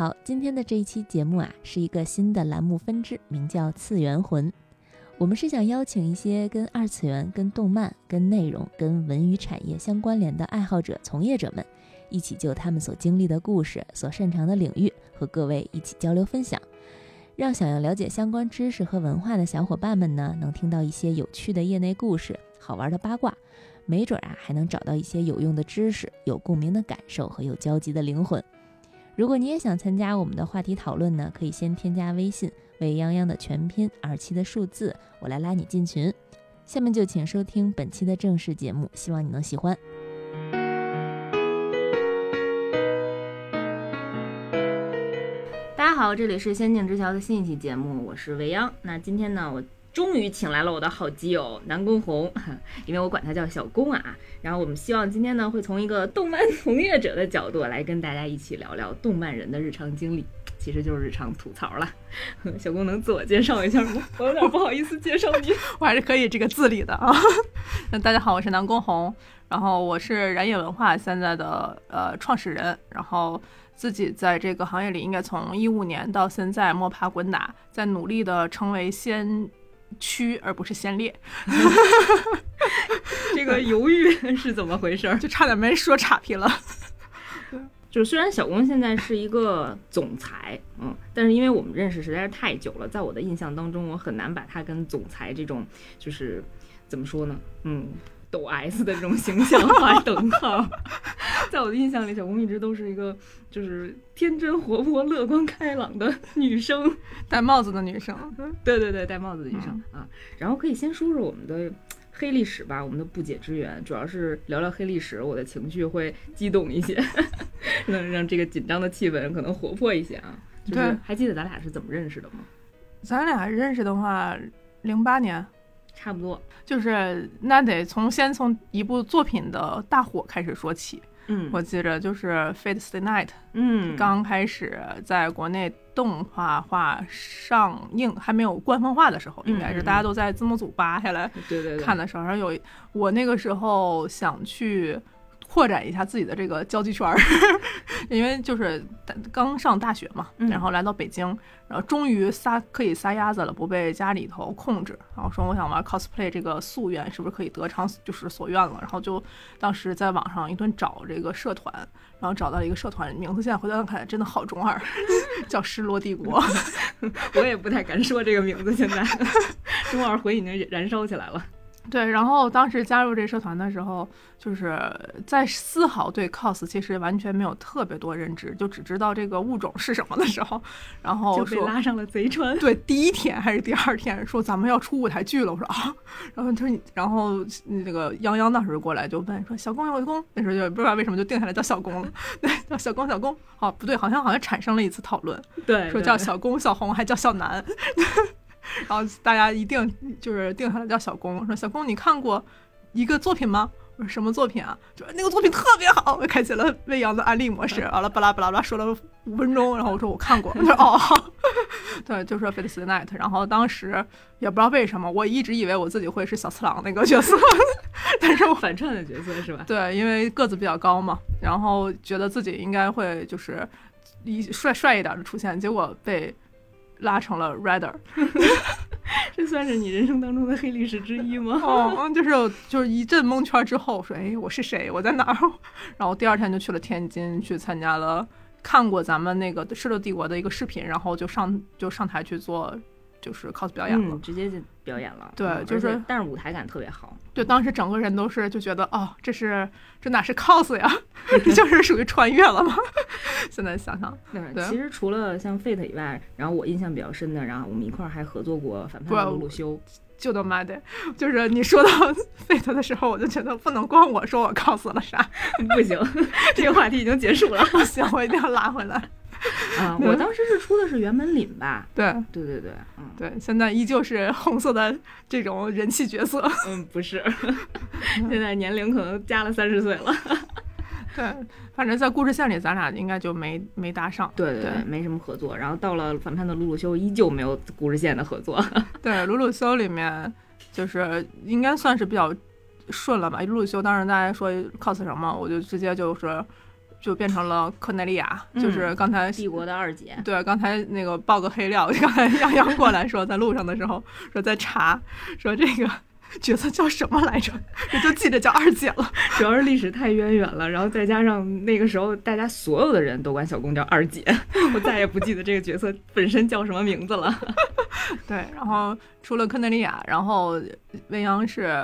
好，今天的这一期节目啊，是一个新的栏目分支，名叫“次元魂”。我们是想邀请一些跟二次元、跟动漫、跟内容、跟文娱产业相关联的爱好者、从业者们，一起就他们所经历的故事、所擅长的领域，和各位一起交流分享，让想要了解相关知识和文化的小伙伴们呢，能听到一些有趣的业内故事、好玩的八卦，没准啊，还能找到一些有用的知识、有共鸣的感受和有交集的灵魂。如果你也想参加我们的话题讨论呢，可以先添加微信“未央央”的全拼二七的数字，我来拉你进群。下面就请收听本期的正式节目，希望你能喜欢。大家好，这里是《仙境之桥》的新一期节目，我是未央。那今天呢，我。终于请来了我的好基友南宫红，因为我管他叫小宫啊。然后我们希望今天呢，会从一个动漫从业者的角度来跟大家一起聊聊动漫人的日常经历，其实就是日常吐槽了。小宫能自我介绍一下吗？我有点不好意思介绍你，我还是可以这个自理的啊。那大家好，我是南宫红，然后我是燃野文化现在的呃创始人，然后自己在这个行业里应该从一五年到现在摸爬滚打，在努力的成为先。区而不是先烈，这个犹豫 是怎么回事？就差点没说岔劈了。就虽然小宫现在是一个总裁，嗯，但是因为我们认识实在是太久了，在我的印象当中，我很难把他跟总裁这种就是怎么说呢？嗯。抖 S 的这种形象画等号，在我的印象里，小宫一直都是一个就是天真活泼、乐观开朗的女生，戴帽子的女生。对对对，戴帽子的女生啊。然后可以先说说我们的黑历史吧，我们的不解之缘，主要是聊聊黑历史，我的情绪会激动一些，能让这个紧张的气氛可能活泼一些啊。就是还记得咱俩是怎么认识的吗？咱俩认识的话，零八年。差不多，就是那得从先从一部作品的大火开始说起。嗯，我记着就是《Fate Stay Night》。嗯，刚开始在国内动画化上映还没有官方化的时候，应该是大家都在字幕组扒下来看的时候，然后有我那个时候想去。扩展一下自己的这个交际圈儿，因为就是刚上大学嘛，然后来到北京，然后终于撒可以撒丫子了，不被家里头控制。然后说我想玩 cosplay 这个夙愿是不是可以得偿就是所愿了？然后就当时在网上一顿找这个社团，然后找到一个社团名字，现在回头看真的好中二，叫失落帝国。我也不太敢说这个名字，现在中二魂已经燃烧起来了。对，然后当时加入这社团的时候，就是在丝毫对 cos 其实完全没有特别多认知，就只知道这个物种是什么的时候，然后就被拉上了贼船。对，第一天还是第二天说咱们要出舞台剧了，我说啊，然后他说，然后那个泱泱那时候过来就问说小公小公，那时候就不知道为什么就定下来叫小公了，对，叫小公小公。好，不对，好像好像产生了一次讨论，对，说叫小公小红还叫小南。然后大家一定就是定下来叫小公，说小公你看过一个作品吗？我说什么作品啊？就那个作品特别好，我开启了未央的安利模式，完了巴拉巴拉巴拉说了五分钟，然后我说我看过，他说哦，对，就说《Fate Night》，然后当时也不知道为什么，我一直以为我自己会是小次郎那个角色，但是我反串的角色是吧？对，因为个子比较高嘛，然后觉得自己应该会就是一帅帅一点的出现，结果被。拉成了 Rider，这算是你人生当中的黑历史之一吗？哦，就是就是一阵蒙圈之后，说哎，我是谁？我在哪儿？然后第二天就去了天津，去参加了看过咱们那个《失落帝国》的一个视频，然后就上就上台去做。就是 cos 表演了，直接就表演了。对，就是但是舞台感特别好。就当时整个人都是就觉得，哦，这是这哪是 cos 呀？就是属于穿越了吗？现在想想，对。其实除了像 Fate 以外，然后我印象比较深的，然后我们一块儿还合作过反派鲁鲁修。就他妈的，就是你说到 Fate 的时候，我就觉得不能光我说我 cos 了啥，不行，这个话题已经结束了。不行，我一定要拉回来。啊，我当时是出的是原本领吧？对，对对对，嗯，对，现在依旧是红色的这种人气角色。嗯，不是，现在年龄可能加了三十岁了。对，反正在故事线里，咱俩应该就没没搭上。对对对，没什么合作。然后到了反派的鲁鲁修，依旧没有故事线的合作。对，鲁鲁修里面就是应该算是比较顺了吧。鲁鲁修当时大家说 cos 什么，我就直接就是。就变成了科内利亚，就是刚才帝国的二姐。对，刚才那个爆个黑料，刚才杨洋过来说，在路上的时候说在查，说这个。角色叫什么来着？我就记得叫二姐了。主要是历史太渊源了，然后再加上那个时候大家所有的人都管小公叫二姐，我再也不记得这个角色本身叫什么名字了。对，然后除了科内利亚，然后未央是。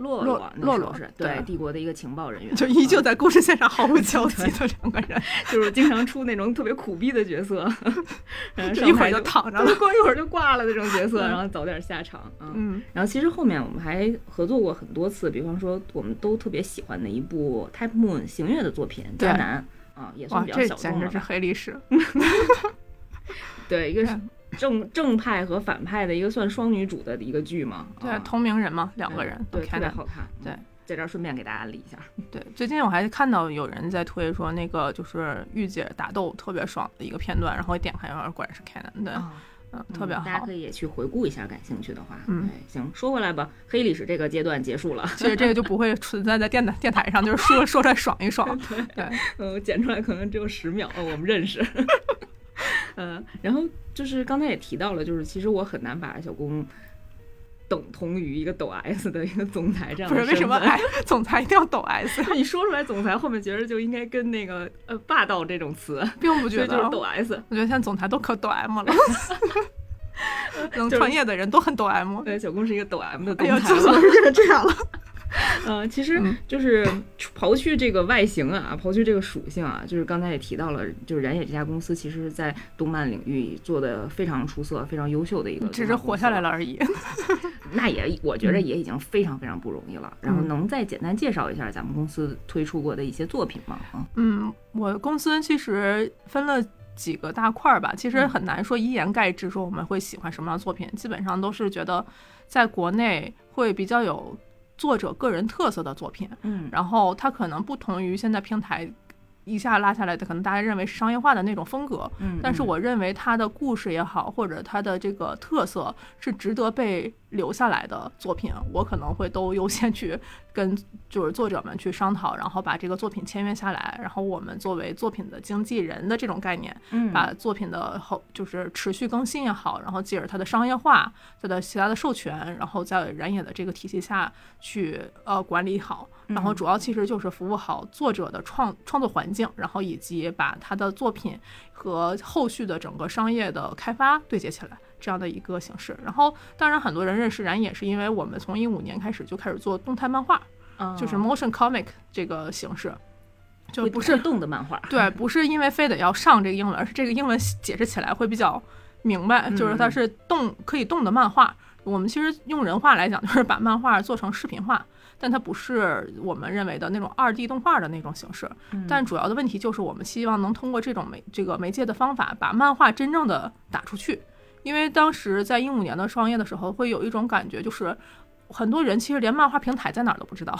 洛洛洛洛是对帝国的一个情报人员，就依旧在故事线上毫无交集的两个人，就是经常出那种特别苦逼的角色，一会儿就躺着了，过一会儿就挂了那种角色，然后早点下场嗯，然后其实后面我们还合作过很多次，比方说我们都特别喜欢的一部 Type Moon 行月的作品《迦南》啊，也算比较小众了。这简直是黑历史。对，一个是。正正派和反派的一个算双女主的一个剧嘛？对，同名人嘛，两个人，对，特别好看。对，在这儿顺便给大家理一下。对，最近我还看到有人在推说那个就是御姐打斗特别爽的一个片段，然后一点开，果然是 Canon 的，嗯，特别好。大家可以也去回顾一下，感兴趣的话。嗯，行，说回来吧，黑历史这个阶段结束了。其实这个就不会存在在电台电台上，就是说 说出来爽一爽。对对，嗯，剪出来可能只有十秒，我们认识。嗯，然后就是刚才也提到了，就是其实我很难把小公等同于一个抖 S 的一个总裁这样。不是为什么哎，总裁一定要抖 S？你说出来总裁后面觉得就应该跟那个呃霸道这种词，并不觉得 就是抖 S。我觉得现在总裁都可抖 M 了，能创业的人都很抖 M。对，小宫是一个抖 M 的总裁了，怎么变成这样了？嗯，其实就是刨去这个外形啊，刨去这个属性啊，就是刚才也提到了，就是燃野这家公司，其实是在动漫领域做的非常出色、非常优秀的一个，只是活下来了而已。那也，我觉得也已经非常非常不容易了。然后能再简单介绍一下咱们公司推出过的一些作品吗？嗯，我公司其实分了几个大块儿吧，其实很难说一言盖之，说我们会喜欢什么样的作品，基本上都是觉得在国内会比较有。作者个人特色的作品，嗯，然后它可能不同于现在平台。一下拉下来的，可能大家认为是商业化的那种风格，嗯，但是我认为它的故事也好，或者它的这个特色是值得被留下来的作品，我可能会都优先去跟就是作者们去商讨，然后把这个作品签约下来，然后我们作为作品的经纪人的这种概念，嗯，把作品的后就是持续更新也好，然后继而它的商业化，它的其他的授权，然后在燃野的这个体系下去呃管理好。然后主要其实就是服务好作者的创创作环境，然后以及把他的作品和后续的整个商业的开发对接起来这样的一个形式。然后当然很多人认识燃也是因为我们从一五年开始就开始做动态漫画，就是 motion comic 这个形式，就不是动的漫画。对，不是因为非得要上这个英文，而是这个英文解释起来会比较明白，就是它是动可以动的漫画。我们其实用人话来讲，就是把漫画做成视频化。但它不是我们认为的那种二 D 动画的那种形式，但主要的问题就是我们希望能通过这种媒这个媒介的方法，把漫画真正的打出去。因为当时在一五年的创业的时候，会有一种感觉，就是很多人其实连漫画平台在哪儿都不知道。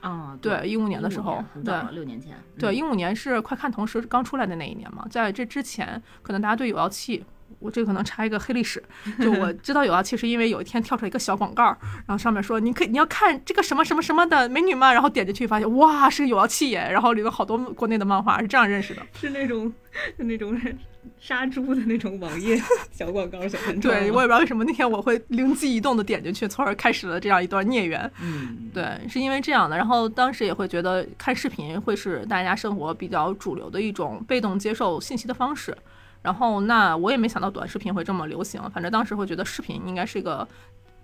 啊，对，一五年的时候，对，六年前，对，一五年是快看同时刚出来的那一年嘛，在这之前，可能大家对有妖气。我这可能插一个黑历史，就我知道有啊，其实因为有一天跳出来一个小广告，然后上面说你可以你要看这个什么什么什么的美女吗？然后点进去发现哇是有妖气耶，然后里面好多国内的漫画是这样认识的，是那种就那种杀猪的那种网页小广告小 文章。对我也不知道为什么那天我会灵机一动的点进去，从而开始了这样一段孽缘。嗯，对，是因为这样的，然后当时也会觉得看视频会是大家生活比较主流的一种被动接受信息的方式。然后，那我也没想到短视频会这么流行。反正当时会觉得视频应该是一个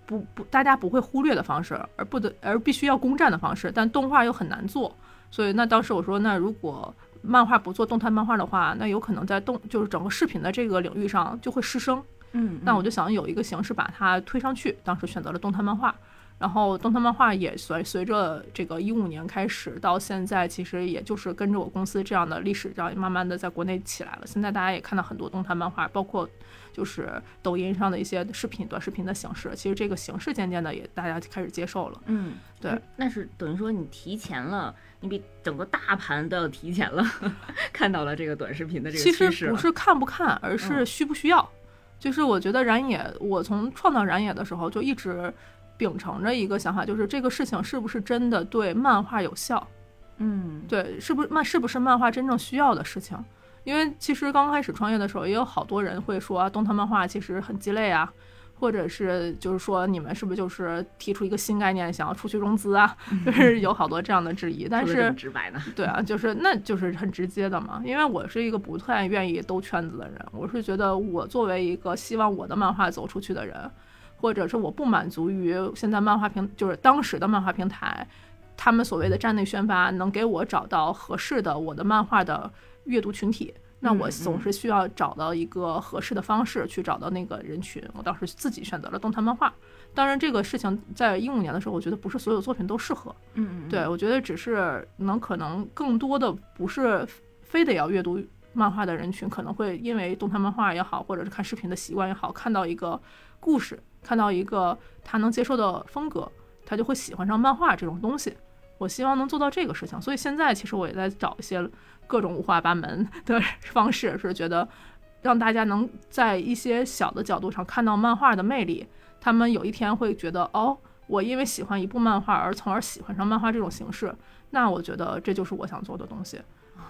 不不大家不会忽略的方式，而不得而必须要攻占的方式。但动画又很难做，所以那当时我说，那如果漫画不做动态漫画的话，那有可能在动就是整个视频的这个领域上就会失声。嗯，那我就想有一个形式把它推上去。当时选择了动态漫画。然后动态漫画也随随着这个一五年开始到现在，其实也就是跟着我公司这样的历史，这样慢慢的在国内起来了。现在大家也看到很多动态漫画，包括就是抖音上的一些视频、短视频的形式。其实这个形式渐渐的也大家开始接受了。嗯，对。那是等于说你提前了，你比整个大盘都要提前了，看到了这个短视频的这个趋势。其实不是看不看，而是需不需要。就是我觉得燃野，我从创造燃野的时候就一直。秉承着一个想法，就是这个事情是不是真的对漫画有效？嗯，对，是不是漫是不是漫画真正需要的事情？因为其实刚开始创业的时候，也有好多人会说动态漫画其实很鸡肋啊。或者是就是说，你们是不是就是提出一个新概念，想要出去融资啊？就是有好多这样的质疑。但是直白的，对啊，就是那就是很直接的嘛。因为我是一个不太愿意兜圈子的人，我是觉得我作为一个希望我的漫画走出去的人，或者是我不满足于现在漫画平就是当时的漫画平台，他们所谓的站内宣发能给我找到合适的我的漫画的阅读群体。那我总是需要找到一个合适的方式去找到那个人群。我当时自己选择了动态漫画。当然，这个事情在一五年的时候，我觉得不是所有作品都适合。嗯，对，我觉得只是能可能更多的不是非得要阅读漫画的人群，可能会因为动态漫画也好，或者是看视频的习惯也好，看到一个故事，看到一个他能接受的风格，他就会喜欢上漫画这种东西。我希望能做到这个事情，所以现在其实我也在找一些。各种五花八门的方式，是觉得让大家能在一些小的角度上看到漫画的魅力。他们有一天会觉得，哦，我因为喜欢一部漫画而从而喜欢上漫画这种形式。那我觉得这就是我想做的东西。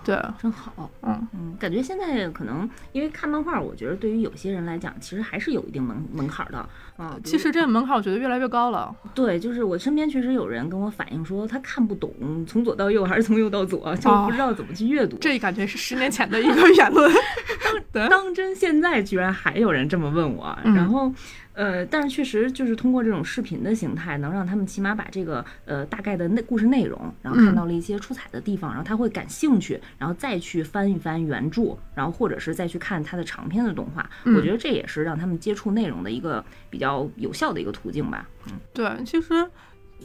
对，真好，嗯嗯，感觉现在可能因为看漫画，我觉得对于有些人来讲，其实还是有一定门门槛的，啊，其实这个门槛我觉得越来越高了。对，就是我身边确实有人跟我反映说，他看不懂从左到右还是从右到左，就不知道怎么去阅读。这感觉是十年前的一个言论，当当真现在居然还有人这么问我，然后。呃，但是确实就是通过这种视频的形态，能让他们起码把这个呃大概的内故事内容，然后看到了一些出彩的地方，然后他会感兴趣，然后再去翻一翻原著，然后或者是再去看他的长篇的动画。我觉得这也是让他们接触内容的一个比较有效的一个途径吧。嗯，对，其实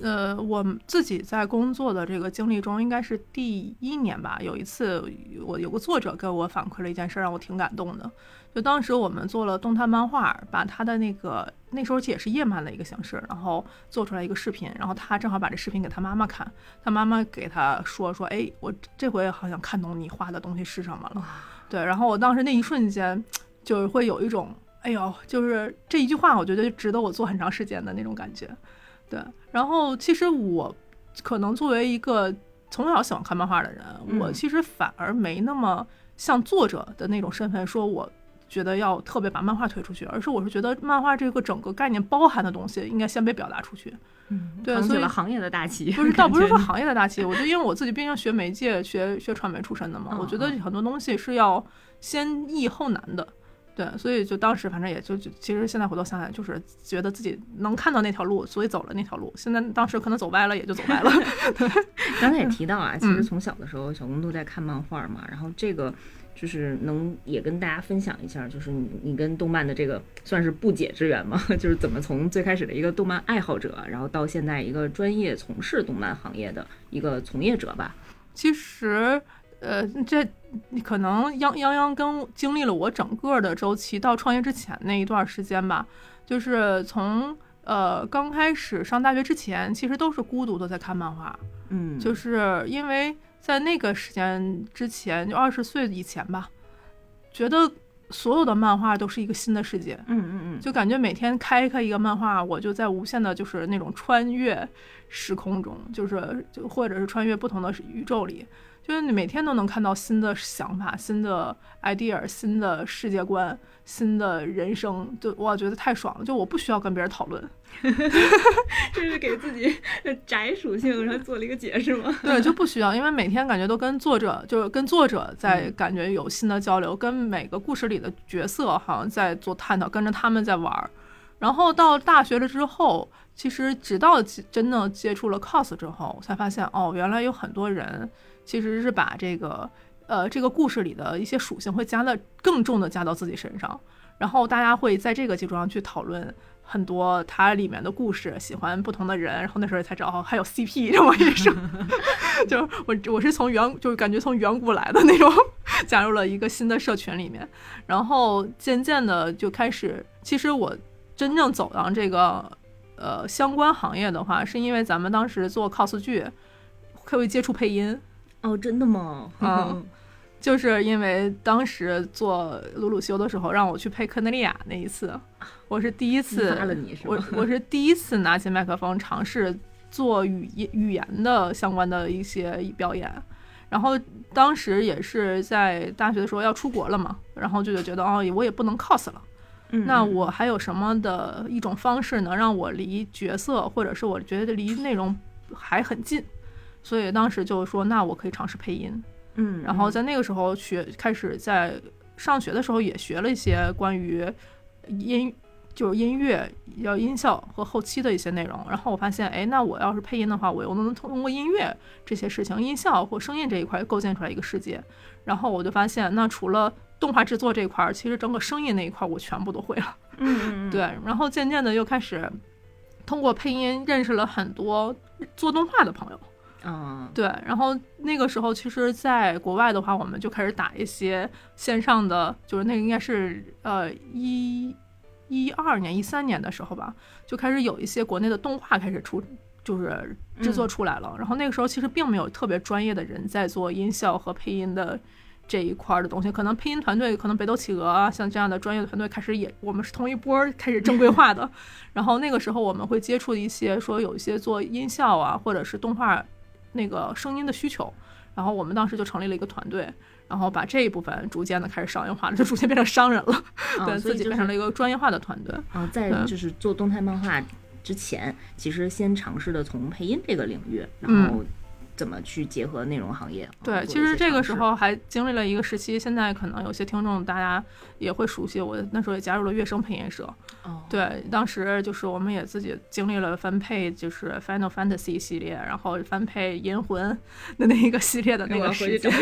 呃，我自己在工作的这个经历中，应该是第一年吧，有一次我有个作者给我反馈了一件事，让我挺感动的。就当时我们做了动态漫画，把他的那个那时候也是夜漫的一个形式，然后做出来一个视频，然后他正好把这视频给他妈妈看，他妈妈给他说说，哎，我这回好像看懂你画的东西是什么了。对，然后我当时那一瞬间，就是会有一种，哎呦，就是这一句话，我觉得值得我做很长时间的那种感觉。对，然后其实我可能作为一个从小喜欢看漫画的人，我其实反而没那么像作者的那种身份，说我。觉得要特别把漫画推出去，而是我是觉得漫画这个整个概念包含的东西应该先被表达出去。嗯，对，所以行业的大旗不是倒不是说行业的大旗，我就因为我自己毕竟学媒介、学学传媒出身的嘛，我觉得很多东西是要先易后难的。对，所以就当时反正也就就其实现在回头想想，就是觉得自己能看到那条路，所以走了那条路。现在当时可能走歪了，也就走歪了。对 刚才也提到啊，其实从小的时候，小公都在看漫画嘛，然后这个。就是能也跟大家分享一下，就是你你跟动漫的这个算是不解之缘吗？就是怎么从最开始的一个动漫爱好者，然后到现在一个专业从事动漫行业的一个从业者吧。其实，呃，这可能泱泱泱跟经历了我整个的周期，到创业之前那一段时间吧，就是从呃刚开始上大学之前，其实都是孤独的在看漫画，嗯，就是因为。在那个时间之前，就二十岁以前吧，觉得所有的漫画都是一个新的世界。嗯嗯嗯，就感觉每天开开一个漫画，我就在无限的，就是那种穿越时空中，就是就或者是穿越不同的宇宙里。就是你每天都能看到新的想法、新的 idea、新的世界观、新的人生，就我觉得太爽了。就我不需要跟别人讨论，这是给自己 宅属性，然后做了一个解释吗？对，就不需要，因为每天感觉都跟作者，就是跟作者在感觉有新的交流，跟每个故事里的角色好像在做探讨，跟着他们在玩儿。然后到大学了之后，其实直到真的接触了 cos 之后，我才发现哦，原来有很多人。其实是把这个，呃，这个故事里的一些属性会加的更重的加到自己身上，然后大家会在这个基础上去讨论很多它里面的故事，喜欢不同的人，然后那时候才知道还有 CP 这么一说，就我我是从远就是感觉从远古来的那种，加入了一个新的社群里面，然后渐渐的就开始，其实我真正走到这个呃相关行业的话，是因为咱们当时做 cos 剧，会接触配音。哦，真的吗？嗯，就是因为当时做鲁鲁修的时候，让我去配科内利亚那一次，我是第一次，我我是第一次拿起麦克风尝试做语言语言的相关的一些表演。然后当时也是在大学的时候要出国了嘛，然后就觉得哦，我也不能 cos 了，那我还有什么的一种方式能让我离角色或者是我觉得离内容还很近，所以当时就说那我可以尝试配音，嗯，然后在那个时候学开始在上学的时候也学了一些关于音。就是音乐要音效和后期的一些内容，然后我发现，哎，那我要是配音的话，我又能通过音乐这些事情、音效或声音这一块构建出来一个世界。然后我就发现，那除了动画制作这一块，其实整个声音那一块儿我全部都会了。嗯 对。然后渐渐的又开始通过配音认识了很多做动画的朋友。嗯。对。然后那个时候，其实在国外的话，我们就开始打一些线上的，就是那个应该是呃一。一二年、一三年的时候吧，就开始有一些国内的动画开始出，就是制作出来了。然后那个时候其实并没有特别专业的人在做音效和配音的这一块的东西，可能配音团队，可能北斗企鹅啊，像这样的专业的团队开始也，我们是同一波开始正规化的。然后那个时候我们会接触一些说有一些做音效啊，或者是动画那个声音的需求，然后我们当时就成立了一个团队。然后把这一部分逐渐的开始商业化了，就逐渐变成商人了，对自己变成了一个专业化的团队。啊，在就是做动态漫画之前，其实先尝试的从配音这个领域，然后。怎么去结合内容行业？对，其实这个时候还经历了一个时期。现在可能有些听众大家也会熟悉，我那时候也加入了乐声配音社。哦，对，当时就是我们也自己经历了翻配，就是 Final Fantasy 系列，然后翻配银魂 的那一个系列的那个时间。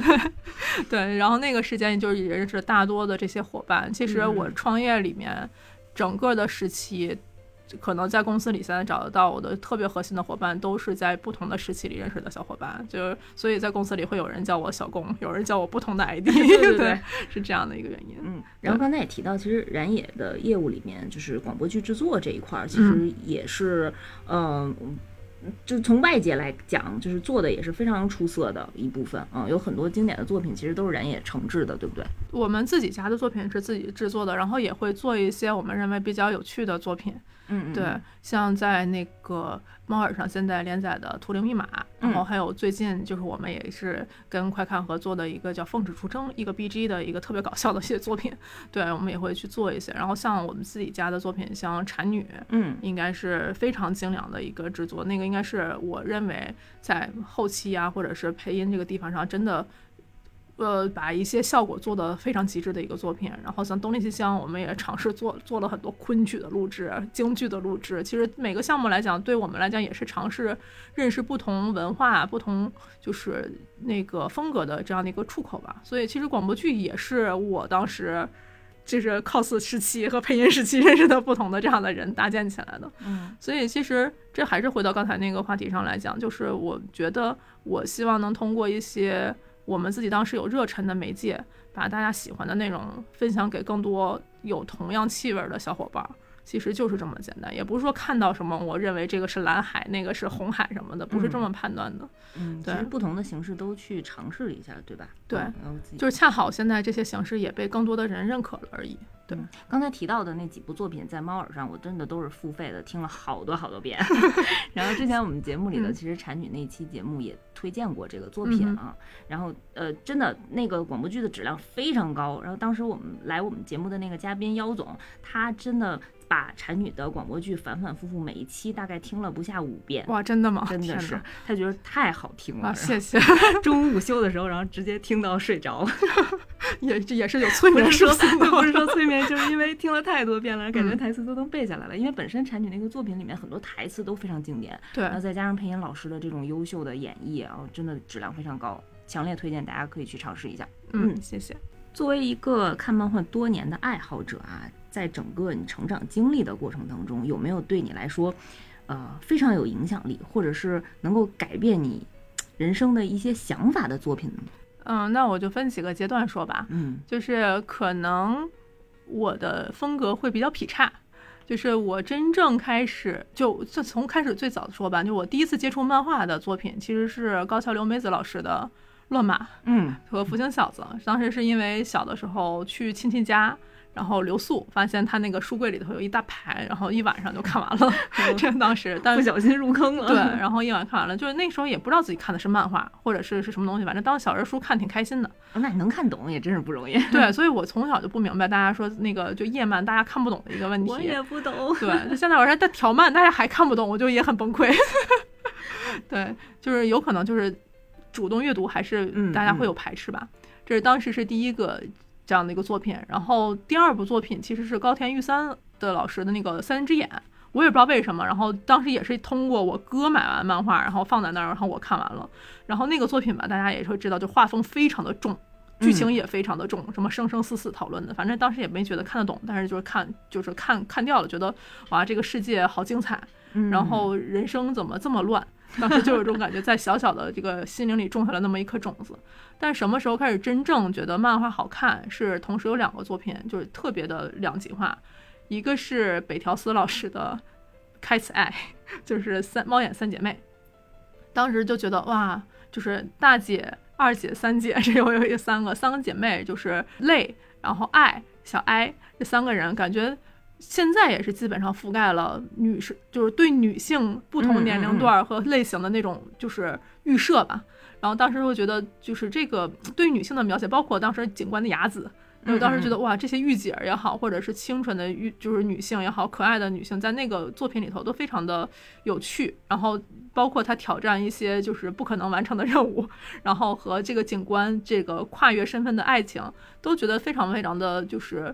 对，然后那个时间就是也认识了大多的这些伙伴。其实我创业里面整个的时期。可能在公司里现在找得到我的特别核心的伙伴，都是在不同的时期里认识的小伙伴，就是所以在公司里会有人叫我小工，有人叫我不同的 ID，对对，对 是这样的一个原因。嗯，然后刚才也提到，其实燃野的业务里面，就是广播剧制作这一块儿，其实也是，嗯。就从外界来讲，就是做的也是非常出色的一部分啊，有很多经典的作品，其实都是燃野承制的，对不对？我们自己家的作品是自己制作的，然后也会做一些我们认为比较有趣的作品。嗯，对，像在那个猫耳上现在连载的《图灵密码》，然后还有最近就是我们也是跟快看合作的一个叫《奉旨出征》一个 BG 的一个特别搞笑的一些作品，对我们也会去做一些。然后像我们自己家的作品，像《产女》，嗯，应该是非常精良的一个制作，那个应该是我认为在后期啊或者是配音这个地方上真的。呃，把一些效果做得非常极致的一个作品。然后像东丽西厢，我们也尝试做做了很多昆曲的录制、京剧的录制。其实每个项目来讲，对我们来讲也是尝试认识不同文化、不同就是那个风格的这样的一个出口吧。所以其实广播剧也是我当时就是 cos 时期和配音时期认识的不同的这样的人搭建起来的。嗯，所以其实这还是回到刚才那个话题上来讲，就是我觉得我希望能通过一些。我们自己当时有热忱的媒介，把大家喜欢的内容分享给更多有同样气味的小伙伴。其实就是这么简单，也不是说看到什么，我认为这个是蓝海，那个是红海什么的，不是这么判断的。嗯，对，不同的形式都去尝试一下，对吧？对，就是恰好现在这些形式也被更多的人认可了而已。对，刚才提到的那几部作品，在猫耳上我真的都是付费的，听了好多好多遍。然后之前我们节目里的其实产女那期节目也推荐过这个作品啊。然后呃，真的那个广播剧的质量非常高。然后当时我们来我们节目的那个嘉宾妖总，他真的。把产女的广播剧反反复复每一期大概听了不下五遍，哇，真的吗？真的是，他觉得太好听了。谢谢。中午午休的时候，然后直接听到睡着了，也也是有催眠说，不是说催眠，就是因为听了太多遍了，感觉台词都能背下来了。因为本身产品那个作品里面很多台词都非常经典，对，然后再加上配音老师的这种优秀的演绎，啊真的质量非常高，强烈推荐大家可以去尝试一下。嗯，谢谢。作为一个看漫画多年的爱好者啊，在整个你成长经历的过程当中，有没有对你来说，呃，非常有影响力，或者是能够改变你人生的一些想法的作品呢？嗯，那我就分几个阶段说吧。嗯，就是可能我的风格会比较劈叉，就是我真正开始就就从开始最早的说吧，就我第一次接触漫画的作品，其实是高桥留美子老师的。乱马，嗯，和福星小子，当时是因为小的时候去亲戚家，然后留宿，发现他那个书柜里头有一大排，然后一晚上就看完了。这当时，但不小心入坑了。对，然后一晚看完了，就是那时候也不知道自己看的是漫画，或者是是什么东西，反正当小人书看挺开心的。那你能看懂也真是不容易。对，所以我从小就不明白大家说那个就夜漫大家看不懂的一个问题。我也不懂。对，现在我说他调漫大家还看不懂，我就也很崩溃。对，就是有可能就是主动阅读还是大家会有排斥吧。这是当时是第一个。这样的一个作品，然后第二部作品其实是高田玉三的老师的那个《三只眼》，我也不知道为什么，然后当时也是通过我哥买完漫画，然后放在那儿，然后我看完了，然后那个作品吧，大家也会知道，就画风非常的重，剧情也非常的重，什么生生死死讨论的，反正当时也没觉得看得懂，但是就是看就是看看掉了，觉得哇这个世界好精彩，然后人生怎么这么乱。当时就有这种感觉，在小小的这个心灵里种下了那么一颗种子。但什么时候开始真正觉得漫画好看？是同时有两个作品，就是特别的两极化。一个是北条司老师的《开启爱》，就是三猫眼三姐妹。当时就觉得哇，就是大姐、二姐、三姐，这有有一三个三个姐妹，就是泪，然后爱小哀这三个人，感觉。现在也是基本上覆盖了女士，就是对女性不同年龄段和类型的那种就是预设吧。然后当时会觉得，就是这个对女性的描写，包括当时警官的雅子，我当时觉得哇，这些御姐也好，或者是清纯的御就是女性也好，可爱的女性，在那个作品里头都非常的有趣。然后包括她挑战一些就是不可能完成的任务，然后和这个警官这个跨越身份的爱情，都觉得非常非常的就是。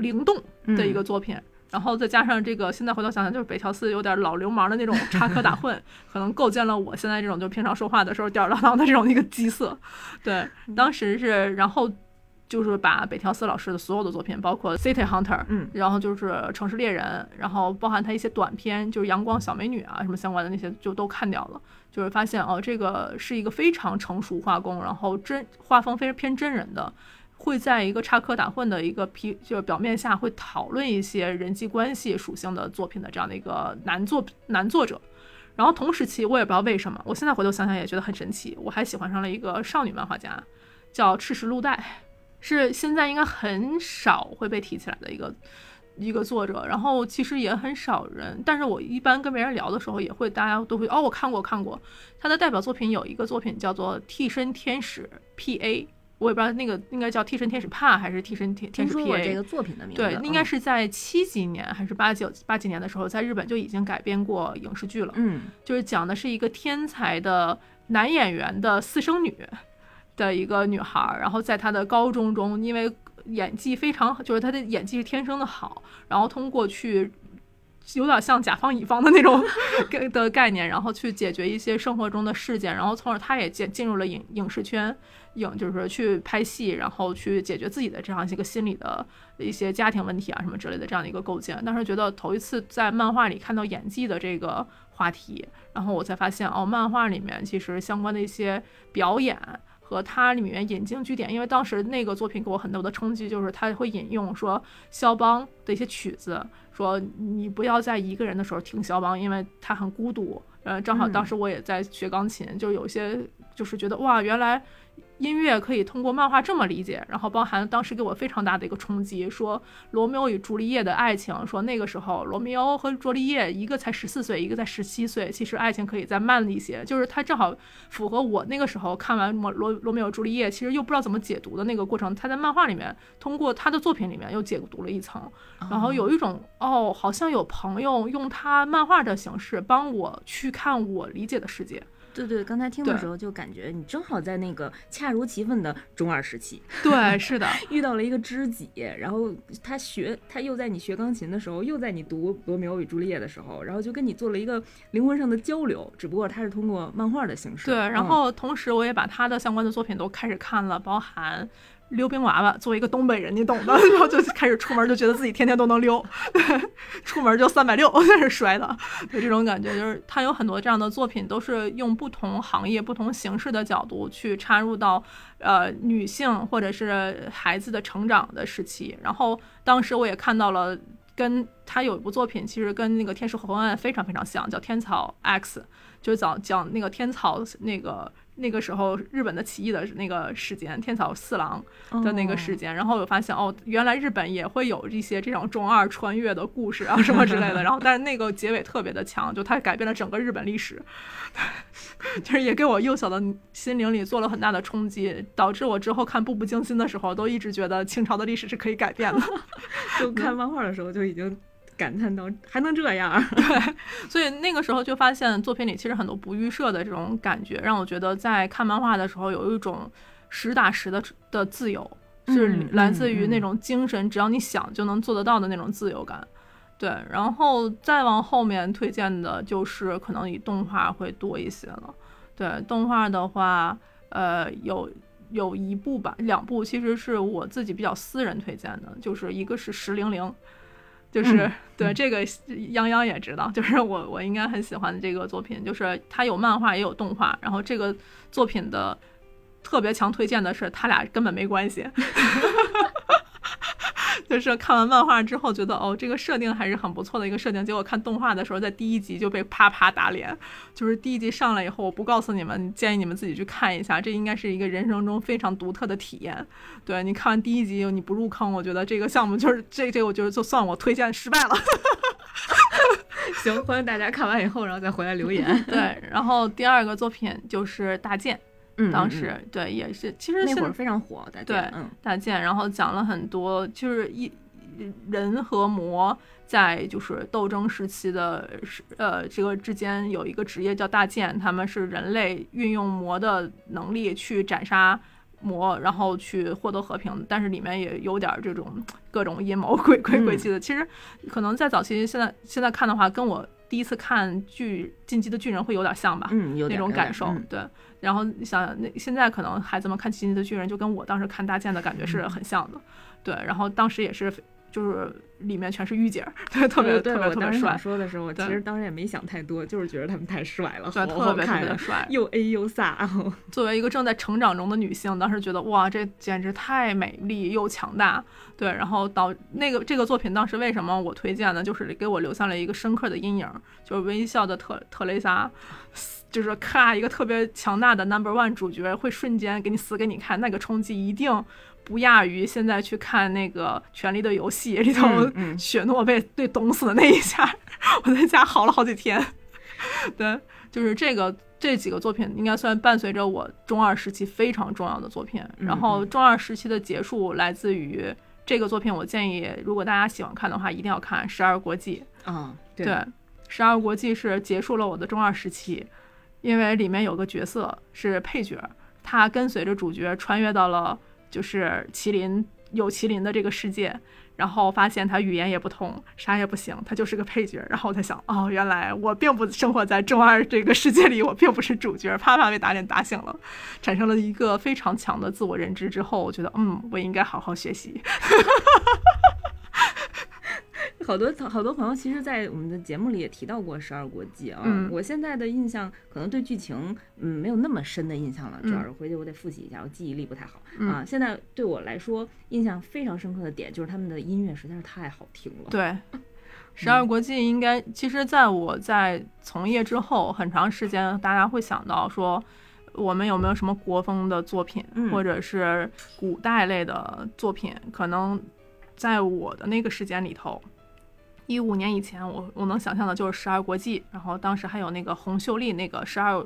灵动的一个作品，然后再加上这个，现在回头想想，就是北条司有点老流氓的那种 插科打诨，可能构建了我现在这种就平常说话的时候吊儿郎当的这种一个基色。对，当时是，然后就是把北条司老师的所有的作品，包括《City Hunter》，嗯，然后就是《城市猎人》，然后包含他一些短片，就是《阳光小美女》啊什么相关的那些，就都看掉了。就是发现哦，这个是一个非常成熟画工，然后真画风非常偏真人的。会在一个插科打诨的一个皮就是表面下，会讨论一些人际关系属性的作品的这样的一个男作男作者。然后同时期，我也不知道为什么，我现在回头想想也觉得很神奇，我还喜欢上了一个少女漫画家，叫赤石露代，是现在应该很少会被提起来的一个一个作者。然后其实也很少人，但是我一般跟别人聊的时候，也会大家都会哦，我看过看过他的代表作品，有一个作品叫做《替身天使 P.A.》。我也不知道那个应该叫替身天使帕还是替身天天使 P.A. 这个作品的名字。对，应该是在七几年还是八九八几年的时候，在日本就已经改编过影视剧了。嗯，就是讲的是一个天才的男演员的私生女的一个女孩，然后在她的高中中，因为演技非常，就是她的演技是天生的好，然后通过去。有点像甲方乙方的那种 的概念，然后去解决一些生活中的事件，然后从而他也进进入了影影视圈，影就是去拍戏，然后去解决自己的这样一个心理的一些家庭问题啊什么之类的这样的一个构建。当时觉得头一次在漫画里看到演技的这个话题，然后我才发现哦，漫画里面其实相关的一些表演。和它里面引经据典，因为当时那个作品给我很多的冲击，就是他会引用说肖邦的一些曲子，说你不要在一个人的时候听肖邦，因为他很孤独。呃，正好当时我也在学钢琴，就有些就是觉得哇，原来。音乐可以通过漫画这么理解，然后包含当时给我非常大的一个冲击，说罗密欧与朱丽叶的爱情，说那个时候罗密欧和朱丽叶一个才十四岁，一个才十七岁，其实爱情可以再慢一些，就是他正好符合我那个时候看完罗罗罗密欧朱丽叶，其实又不知道怎么解读的那个过程，他在漫画里面通过他的作品里面又解读了一层，然后有一种哦，好像有朋友用他漫画的形式帮我去看我理解的世界。对对，刚才听的时候就感觉你正好在那个恰如其分的中二时期。对，是的，遇到了一个知己，然后他学，他又在你学钢琴的时候，又在你读《罗密欧与朱丽叶》的时候，然后就跟你做了一个灵魂上的交流，只不过他是通过漫画的形式。对，然后同时我也把他的相关的作品都开始看了，包含。溜冰娃娃，作为一个东北人，你懂的，然后就开始出门，就觉得自己天天都能溜，出门就三百六 开始摔的，就这种感觉。就是他有很多这样的作品，都是用不同行业、不同形式的角度去插入到呃女性或者是孩子的成长的时期。然后当时我也看到了，跟他有一部作品，其实跟那个《天使和昏暗》非常非常像，叫《天草 X》，就是讲讲那个天草那个。那个时候日本的起义的那个时间，天草四郎的那个时间，然后我发现哦，原来日本也会有一些这种中二穿越的故事啊什么之类的。然后，但是那个结尾特别的强，就它改变了整个日本历史，就是也给我幼小的心灵里做了很大的冲击，导致我之后看《步步惊心》的时候，都一直觉得清朝的历史是可以改变的。就看漫画的时候就已经。感叹到还能这样，对，所以那个时候就发现作品里其实很多不预设的这种感觉，让我觉得在看漫画的时候有一种实打实的的自由，是来自于那种精神，只要你想就能做得到的那种自由感。对，然后再往后面推荐的就是可能以动画会多一些了。对，动画的话，呃，有有一部吧，两部其实是我自己比较私人推荐的，就是一个是十零零。就是 对这个泱泱也知道，就是我我应该很喜欢的这个作品，就是它有漫画也有动画，然后这个作品的特别强推荐的是，他俩根本没关系。就是看完漫画之后觉得哦，这个设定还是很不错的一个设定。结果看动画的时候，在第一集就被啪啪打脸。就是第一集上来以后，我不告诉你们，建议你们自己去看一下。这应该是一个人生中非常独特的体验。对你看完第一集你不入坑，我觉得这个项目就是这这，我觉得就算我推荐失败了。行，欢迎大家看完以后，然后再回来留言。对，然后第二个作品就是大剑。当时对也是，其实那会儿非常火。对，嗯，大剑，然后讲了很多，就是一人和魔在就是斗争时期的，呃，这个之间有一个职业叫大剑，他们是人类运用魔的能力去斩杀魔，然后去获得和平。但是里面也有点这种各种阴谋诡诡诡计的。其实可能在早期，现在现在看的话，跟我第一次看巨进击的巨人会有点像吧？嗯，有那种感受，对。然后你想想，那现在可能孩子们看《进击的巨人》，就跟我当时看《大剑》的感觉是很像的，对。然后当时也是。就是里面全是御姐，对，特别特别特别帅。说的时候，我其实当时也没想太多，就是觉得他们太帅了，对，特别特别帅，又 A 又飒。作为一个正在成长中的女性，当时觉得哇，这简直太美丽又强大，对。然后导那个这个作品当时为什么我推荐呢？就是给我留下了一个深刻的阴影，就是微笑的特特蕾莎，就是咔一个特别强大的 Number One 主角会瞬间给你死给你看，那个冲击一定。不亚于现在去看那个《权力的游戏》里头 雪诺被被捅死的那一下，我在家嚎了好几天。对，就是这个这几个作品应该算伴随着我中二时期非常重要的作品。然后中二时期的结束来自于这个作品，我建议如果大家喜欢看的话，一定要看《十二国际》。嗯，对，《十二国际》是结束了我的中二时期，因为里面有个角色是配角，他跟随着主角穿越到了。就是麒麟有麒麟的这个世界，然后发现他语言也不通，啥也不行，他就是个配角。然后我在想，哦，原来我并不生活在中二这个世界里，我并不是主角。啪啪被打脸打醒了，产生了一个非常强的自我认知之后，我觉得，嗯，我应该好好学习。好多好多朋友其实，在我们的节目里也提到过《十二国记》啊。嗯。我现在的印象可能对剧情，嗯，没有那么深的印象了。主要是回去我得复习一下，我记忆力不太好啊。现在对我来说，印象非常深刻的点就是他们的音乐实在是太好听了。对，《十二国际》应该其实在我在从业之后很长时间，大家会想到说，我们有没有什么国风的作品，或者是古代类的作品？可能在我的那个时间里头。一五年以前，我我能想象的就是《十二国际》，然后当时还有那个洪秀丽那个十二，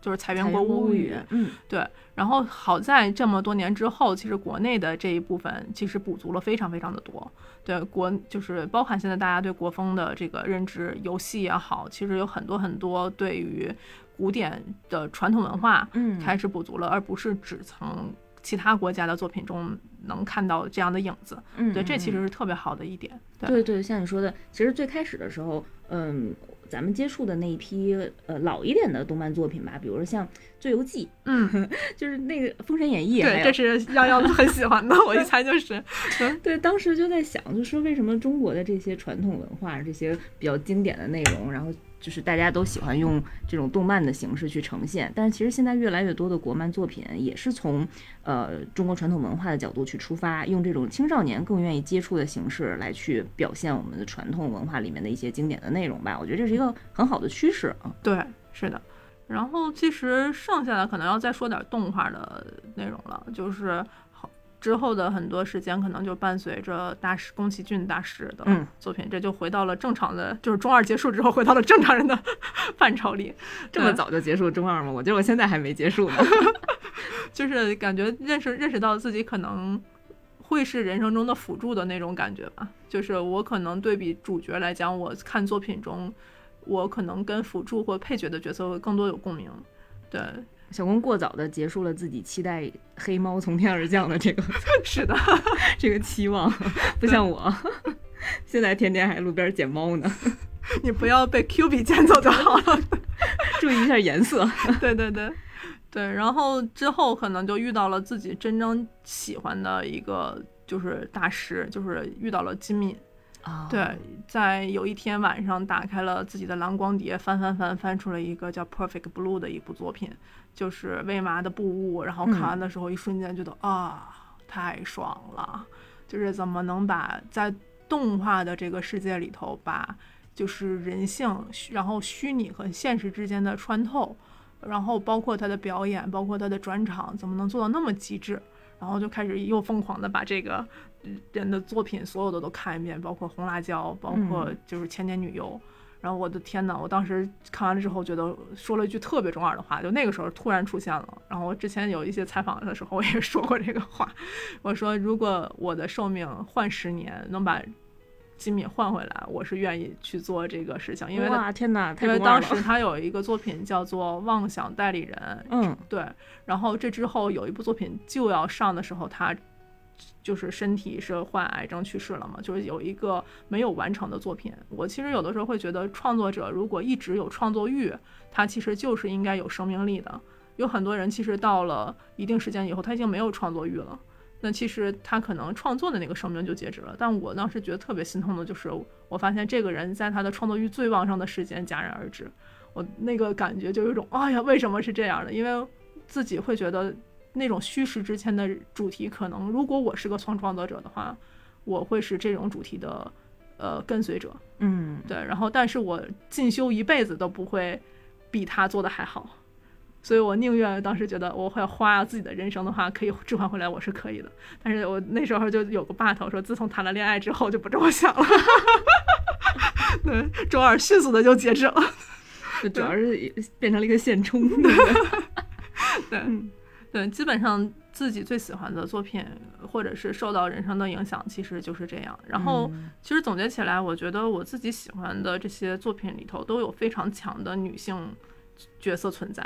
就是《财源国物语》。嗯，对。然后好在这么多年之后，其实国内的这一部分其实补足了非常非常的多。对国就是包含现在大家对国风的这个认知，游戏也好，其实有很多很多对于古典的传统文化，嗯，开始补足了，而不是只从其他国家的作品中。能看到这样的影子，嗯，对，这其实是特别好的一点。对对，像你说的，其实最开始的时候，嗯，咱们接触的那一批呃老一点的动漫作品吧，比如说像《醉游记》，嗯，就是那个《封神演义》，对，这是幺幺 很喜欢的，我一猜就是。对，当时就在想，就说为什么中国的这些传统文化、这些比较经典的内容，然后。就是大家都喜欢用这种动漫的形式去呈现，但是其实现在越来越多的国漫作品也是从呃中国传统文化的角度去出发，用这种青少年更愿意接触的形式来去表现我们的传统文化里面的一些经典的内容吧。我觉得这是一个很好的趋势啊。对，是的。然后其实剩下的可能要再说点动画的内容了，就是之后的很多时间可能就伴随着大师宫崎骏大师的作品，这就回到了正常的，就是中二结束之后回到了正常人的 范畴里。这么早就结束中二吗？我觉得我现在还没结束呢。就是感觉认识认识到自己可能会是人生中的辅助的那种感觉吧。就是我可能对比主角来讲，我看作品中。我可能跟辅助或配角的角色会更多有共鸣。对，小公过早的结束了自己期待黑猫从天而降的这个，是的，这个期望，不像我，现在天天还路边捡猫呢。你不要被 Q 币捡走就好了，注意一下颜色。对对对对，然后之后可能就遇到了自己真正喜欢的一个就是大师，就是遇到了金敏。对，在有一天晚上打开了自己的蓝光碟，翻翻翻翻出了一个叫《Perfect Blue》的一部作品，就是魏麻的布物。然后看完的时候，一瞬间觉得啊，太爽了！就是怎么能把在动画的这个世界里头，把就是人性，然后虚拟和现实之间的穿透，然后包括他的表演，包括他的转场，怎么能做到那么极致？然后就开始又疯狂的把这个。人的作品所有的都看一遍，包括《红辣椒》，包括就是《千年女优》。然后我的天呐，我当时看完了之后，觉得说了一句特别中二的话，就那个时候突然出现了。然后我之前有一些采访的时候，我也说过这个话，我说如果我的寿命换十年，能把金敏换回来，我是愿意去做这个事情。因为哇天哪，因为当时他有一个作品叫做《妄想代理人》，嗯，对。然后这之后有一部作品就要上的时候，他。就是身体是患癌症去世了嘛，就是有一个没有完成的作品。我其实有的时候会觉得，创作者如果一直有创作欲，他其实就是应该有生命力的。有很多人其实到了一定时间以后，他已经没有创作欲了，那其实他可能创作的那个生命就截止了。但我当时觉得特别心痛的就是，我发现这个人在他的创作欲最旺盛的时间戛然而止，我那个感觉就有一种，哎呀，为什么是这样的？因为自己会觉得。那种虚实之间的主题，可能如果我是个创创作者的话，我会是这种主题的呃跟随者。嗯，对。然后，但是我进修一辈子都不会比他做的还好，所以我宁愿当时觉得我会花自己的人生的话，可以置换回来，我是可以的。但是我那时候就有个 but，说自从谈了恋爱之后就不这么想了。对，周二迅速的就截止了，主要是变成了一个现充。对。对，基本上自己最喜欢的作品，或者是受到人生的影响，其实就是这样。然后，其实总结起来，我觉得我自己喜欢的这些作品里头，都有非常强的女性角色存在。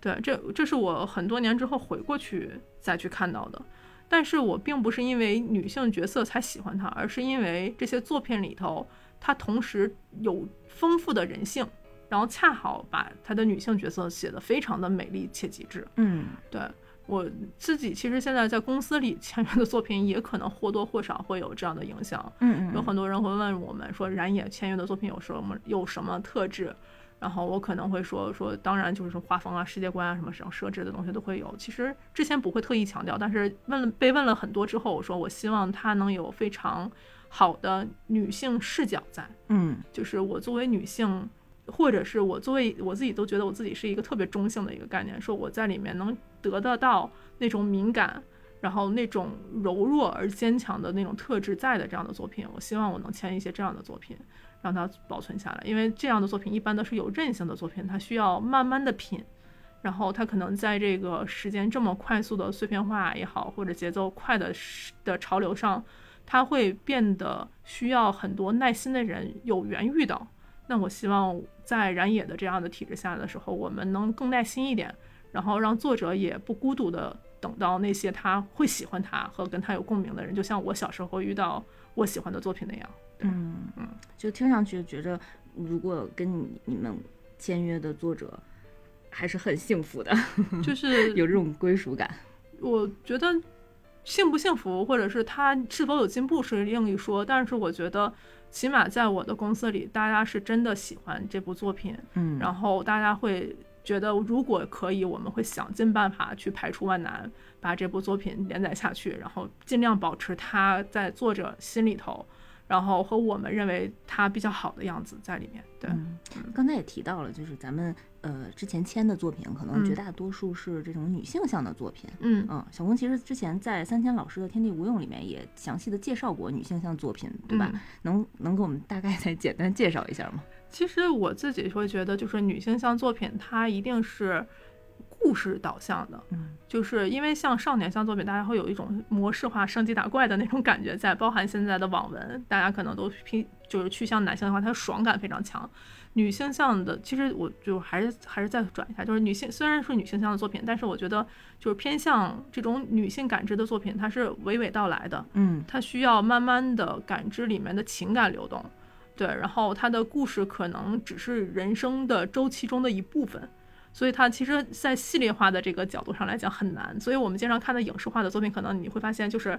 对，这这是我很多年之后回过去再去看到的。但是我并不是因为女性角色才喜欢她，而是因为这些作品里头，它同时有丰富的人性。然后恰好把他的女性角色写得非常的美丽且极致。嗯，对我自己其实现在在公司里签约的作品，也可能或多或少会有这样的影响。嗯嗯，有很多人会问我们说，冉野签约的作品有什么有什么特质？然后我可能会说说，当然就是画风啊、世界观啊什么什么设置的东西都会有。其实之前不会特意强调，但是问了被问了很多之后，我说我希望他能有非常好的女性视角在。嗯，就是我作为女性。或者是我作为我自己都觉得我自己是一个特别中性的一个概念，说我在里面能得得到那种敏感，然后那种柔弱而坚强的那种特质在的这样的作品，我希望我能签一些这样的作品，让它保存下来。因为这样的作品一般都是有韧性的作品，它需要慢慢的品，然后它可能在这个时间这么快速的碎片化也好，或者节奏快的的潮流上，它会变得需要很多耐心的人有缘遇到。那我希望在燃野的这样的体制下的时候，我们能更耐心一点，然后让作者也不孤独的等到那些他会喜欢他和跟他有共鸣的人，就像我小时候遇到我喜欢的作品那样。嗯嗯，就听上去觉着，如果跟你你们签约的作者还是很幸福的，就是 有这种归属感。我觉得幸不幸福，或者是他是否有进步是另一说，但是我觉得。起码在我的公司里，大家是真的喜欢这部作品，嗯，然后大家会觉得，如果可以，我们会想尽办法去排除万难，把这部作品连载下去，然后尽量保持它在作者心里头，然后和我们认为它比较好的样子在里面。对，刚才也提到了，就是咱们呃之前签的作品，可能绝大多数是这种女性向的作品。嗯嗯，小龚其实之前在三千老师的《天地无用》里面也详细的介绍过女性向作品，对吧？能能给我们大概再简单介绍一下吗？其实我自己会觉得，就是女性向作品，它一定是。故事导向的，嗯，就是因为像少年向作品，大家会有一种模式化、升级打怪的那种感觉在，包含现在的网文，大家可能都偏就是趋向男性的话，它爽感非常强。女性向的，其实我就还是还是再转一下，就是女性虽然是女性向的作品，但是我觉得就是偏向这种女性感知的作品，它是娓娓道来的，嗯，它需要慢慢的感知里面的情感流动，对，然后它的故事可能只是人生的周期中的一部分。所以它其实，在系列化的这个角度上来讲很难。所以我们经常看的影视化的作品，可能你会发现，就是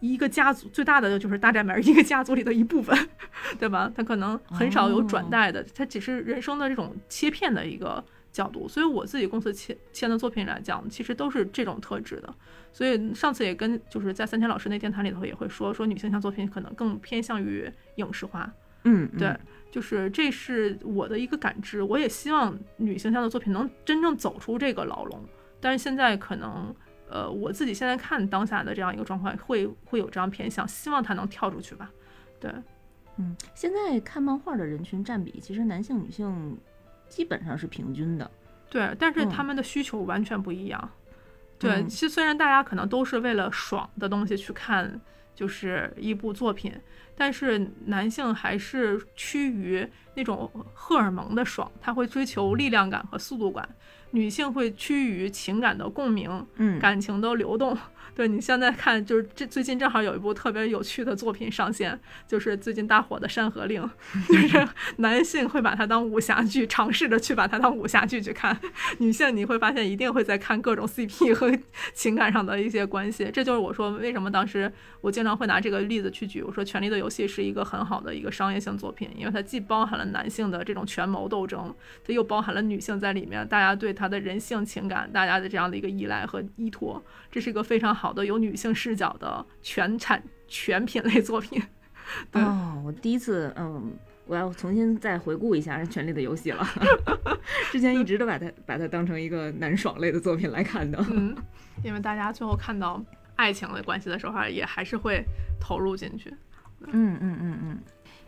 一个家族最大的就是大宅门，一个家族里的一部分，对吧？它可能很少有转代的，它只是人生的这种切片的一个角度。所以我自己公司签签的作品来讲，其实都是这种特质的。所以上次也跟就是在三千老师那电台里头也会说，说女性向作品可能更偏向于影视化。嗯，对。就是这是我的一个感知，我也希望女性向的作品能真正走出这个牢笼。但是现在可能，呃，我自己现在看当下的这样一个状况，会会有这样偏向，希望它能跳出去吧。对，嗯，现在看漫画的人群占比，其实男性女性基本上是平均的。对，但是他们的需求完全不一样。对，其实虽然大家可能都是为了爽的东西去看，就是一部作品。但是男性还是趋于那种荷尔蒙的爽，他会追求力量感和速度感；女性会趋于情感的共鸣，嗯，感情的流动。对你现在看，就是这最近正好有一部特别有趣的作品上线，就是最近大火的《山河令》，就是男性会把它当武侠剧，尝试着去把它当武侠剧去看；女性你会发现一定会在看各种 CP 和情感上的一些关系。这就是我说为什么当时我经常会拿这个例子去举，我说《权力的游戏》是一个很好的一个商业性作品，因为它既包含了男性的这种权谋斗争，它又包含了女性在里面，大家对他的人性情感，大家的这样的一个依赖和依托，这是一个非常好。好的，有女性视角的全产全品类作品。哦，我第一次，嗯，我要重新再回顾一下《权力的游戏》了。之前一直都把它把它当成一个男爽类的作品来看的。嗯，因为大家最后看到爱情的关系的时候，也还是会投入进去。嗯嗯嗯嗯。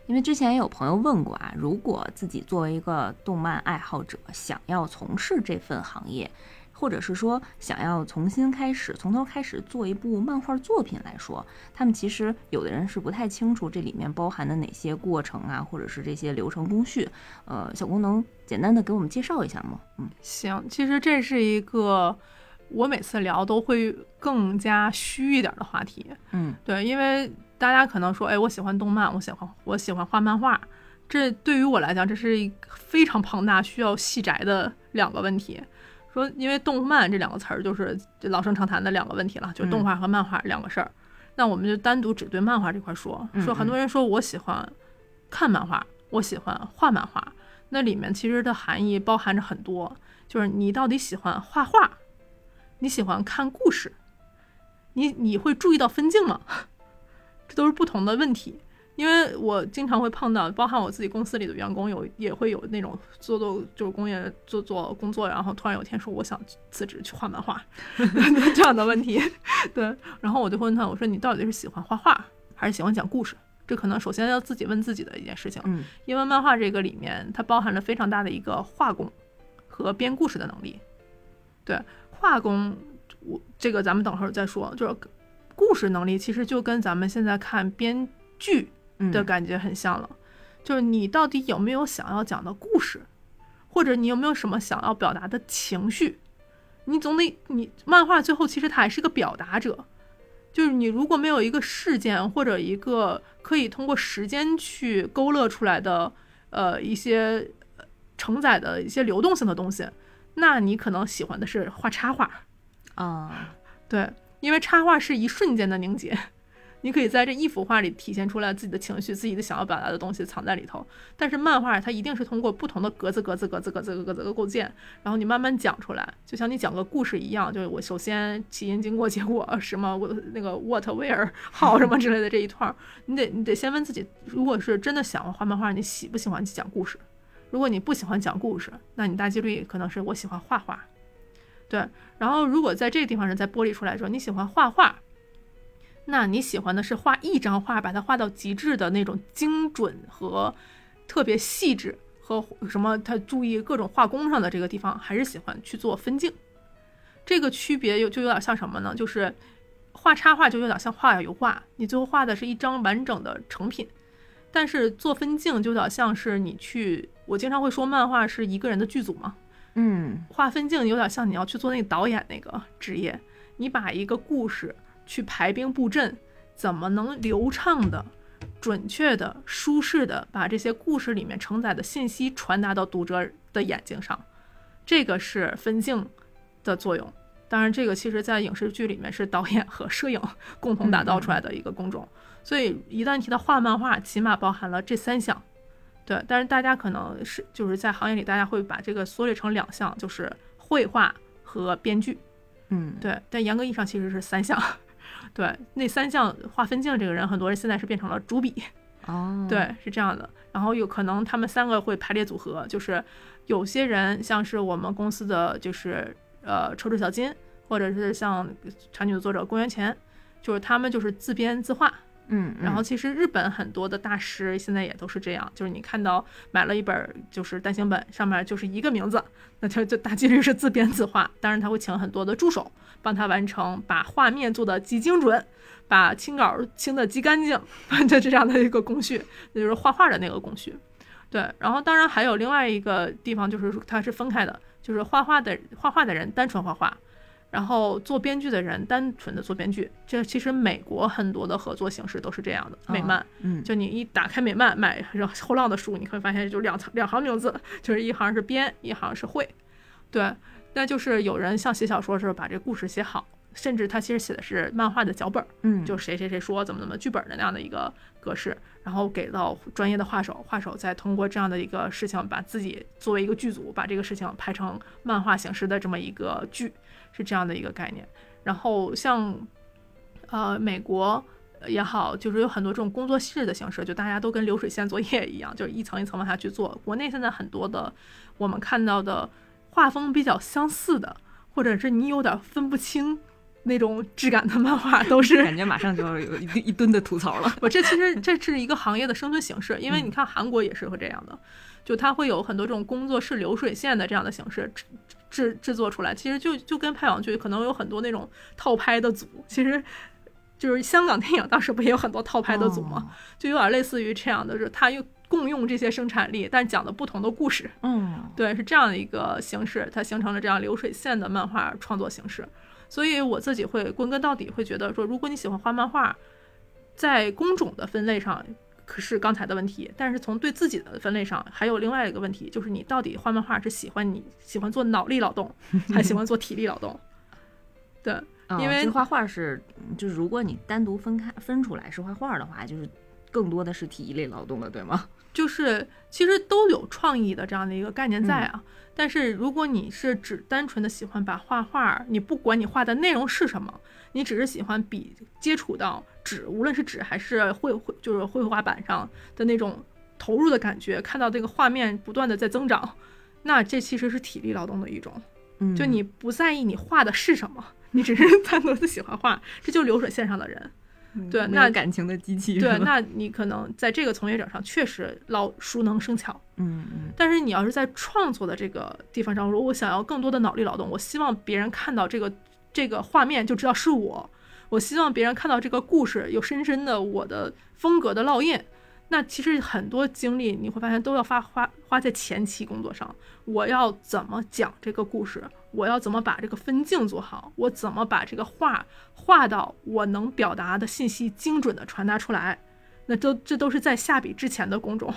因为之前也有朋友问过啊，如果自己作为一个动漫爱好者，想要从事这份行业。或者是说想要重新开始，从头开始做一部漫画作品来说，他们其实有的人是不太清楚这里面包含的哪些过程啊，或者是这些流程工序。呃，小工能简单的给我们介绍一下吗？嗯，行，其实这是一个我每次聊都会更加虚一点的话题。嗯，对，因为大家可能说，哎，我喜欢动漫，我喜欢我喜欢画漫画，这对于我来讲，这是一个非常庞大需要细摘的两个问题。说，因为动漫这两个词儿就是老生常谈的两个问题了，就是动画和漫画两个事儿。那我们就单独只对漫画这块说。说很多人说我喜欢看漫画，我喜欢画漫画，那里面其实的含义包含着很多，就是你到底喜欢画画，你喜欢看故事，你你会注意到分镜吗？这都是不同的问题。因为我经常会碰到，包含我自己公司里的员工有也会有那种做做就是工业做做工作，然后突然有一天说我想辞职去画漫画 这样的问题，对，然后我就会问他，我说你到底是喜欢画画还是喜欢讲故事？这可能首先要自己问自己的一件事情，嗯，因为漫画这个里面它包含了非常大的一个画工和编故事的能力，对，画工我这个咱们等会儿再说，就是故事能力其实就跟咱们现在看编剧。的感觉很像了，就是你到底有没有想要讲的故事，或者你有没有什么想要表达的情绪？你总得你漫画最后其实它还是个表达者，就是你如果没有一个事件或者一个可以通过时间去勾勒出来的呃一些承载的一些流动性的东西，那你可能喜欢的是画插画啊，对，因为插画是一瞬间的凝结。你可以在这一幅画里体现出来自己的情绪，自己的想要表达的东西藏在里头。但是漫画它一定是通过不同的格子、格子、格子、格子、格子的构建，然后你慢慢讲出来，就像你讲个故事一样。就是我首先起因、经过、结果什么，我那个 what、where、how 什么之类的这一串，你得你得先问自己，如果是真的想画漫画，你喜不喜欢讲故事？如果你不喜欢讲故事，那你大几率可能是我喜欢画画。对，然后如果在这个地方是再剥离出来说你喜欢画画，那你喜欢的是画一张画，把它画到极致的那种精准和特别细致和什么？他注意各种画工上的这个地方，还是喜欢去做分镜？这个区别有就有点像什么呢？就是画插画就有点像画油画，你最后画的是一张完整的成品，但是做分镜就有点像是你去，我经常会说漫画是一个人的剧组嘛。嗯，画分镜有点像你要去做那个导演那个职业，你把一个故事去排兵布阵，怎么能流畅的、准确的、舒适的把这些故事里面承载的信息传达到读者的眼睛上？这个是分镜的作用。当然，这个其实在影视剧里面是导演和摄影共同打造出来的一个工种。所以一旦提到画漫画，起码包含了这三项。对，但是大家可能是就是在行业里，大家会把这个缩略成两项，就是绘画和编剧。嗯，对，但严格意义上其实是三项。对，那三项画分镜这个人，很多人现在是变成了主笔。哦，对，是这样的。然后有可能他们三个会排列组合，就是有些人像是我们公司的就是呃抽抽小金，或者是像长女的作者公元前，就是他们就是自编自画。嗯，然后其实日本很多的大师现在也都是这样，就是你看到买了一本就是单行本，上面就是一个名字，那他就大几率是自编自画。当然他会请很多的助手帮他完成，把画面做的极精准，把清稿清的极干净，就这样的一个工序，那就是画画的那个工序。对，然后当然还有另外一个地方就是它是分开的，就是画画的画画的人单纯画画。然后做编剧的人单纯的做编剧，这其实美国很多的合作形式都是这样的。美漫，嗯，就你一打开美漫买后浪的书，你会发现就两两行名字，就是一行是编，一行是绘。对，那就是有人像写小说似的把这故事写好，甚至他其实写的是漫画的脚本，嗯，就谁谁谁说怎么怎么剧本的那样的一个格式，然后给到专业的画手，画手再通过这样的一个事情，把自己作为一个剧组，把这个事情拍成漫画形式的这么一个剧。是这样的一个概念，然后像，呃，美国也好，就是有很多这种工作室的形式，就大家都跟流水线作业一样，就是一层一层往下去做。国内现在很多的我们看到的画风比较相似的，或者是你有点分不清那种质感的漫画，都是感觉马上就要有一一吨的吐槽了。我这其实 这是一个行业的生存形式，因为你看韩国也是会这样的，就它会有很多这种工作室流水线的这样的形式。制制作出来，其实就就跟拍网剧可能有很多那种套拍的组，其实就是香港电影当时不也有很多套拍的组吗？就有点类似于这样的，就是他又共用这些生产力，但讲的不同的故事。嗯，对，是这样的一个形式，它形成了这样流水线的漫画创作形式。所以我自己会归根到底会觉得说，如果你喜欢画漫画，在工种的分类上。可是刚才的问题，但是从对自己的分类上，还有另外一个问题，就是你到底画漫画是喜欢你喜欢做脑力劳动，还喜欢做体力劳动？对，因为画画是，就是如果你单独分开分出来是画画的话，就是更多的是体力劳动的，对吗？就是其实都有创意的这样的一个概念在啊。但是如果你是只单纯的喜欢把画画，你不管你画的内容是什么，你只是喜欢比接触到纸，无论是纸还是绘绘，就是绘画板上的那种投入的感觉，看到这个画面不断的在增长，那这其实是体力劳动的一种。嗯，就你不在意你画的是什么，你只是 单独的喜欢画，这就流水线上的人。对，那感情的机器。对，那你可能在这个从业者上确实老熟能生巧。嗯嗯。但是你要是在创作的这个地方上，如果我想要更多的脑力劳动，我希望别人看到这个这个画面就知道是我，我希望别人看到这个故事有深深的我的风格的烙印。那其实很多精力你会发现都要花花花在前期工作上。我要怎么讲这个故事？我要怎么把这个分镜做好？我怎么把这个画画到我能表达的信息精准的传达出来？那都这都是在下笔之前的工种。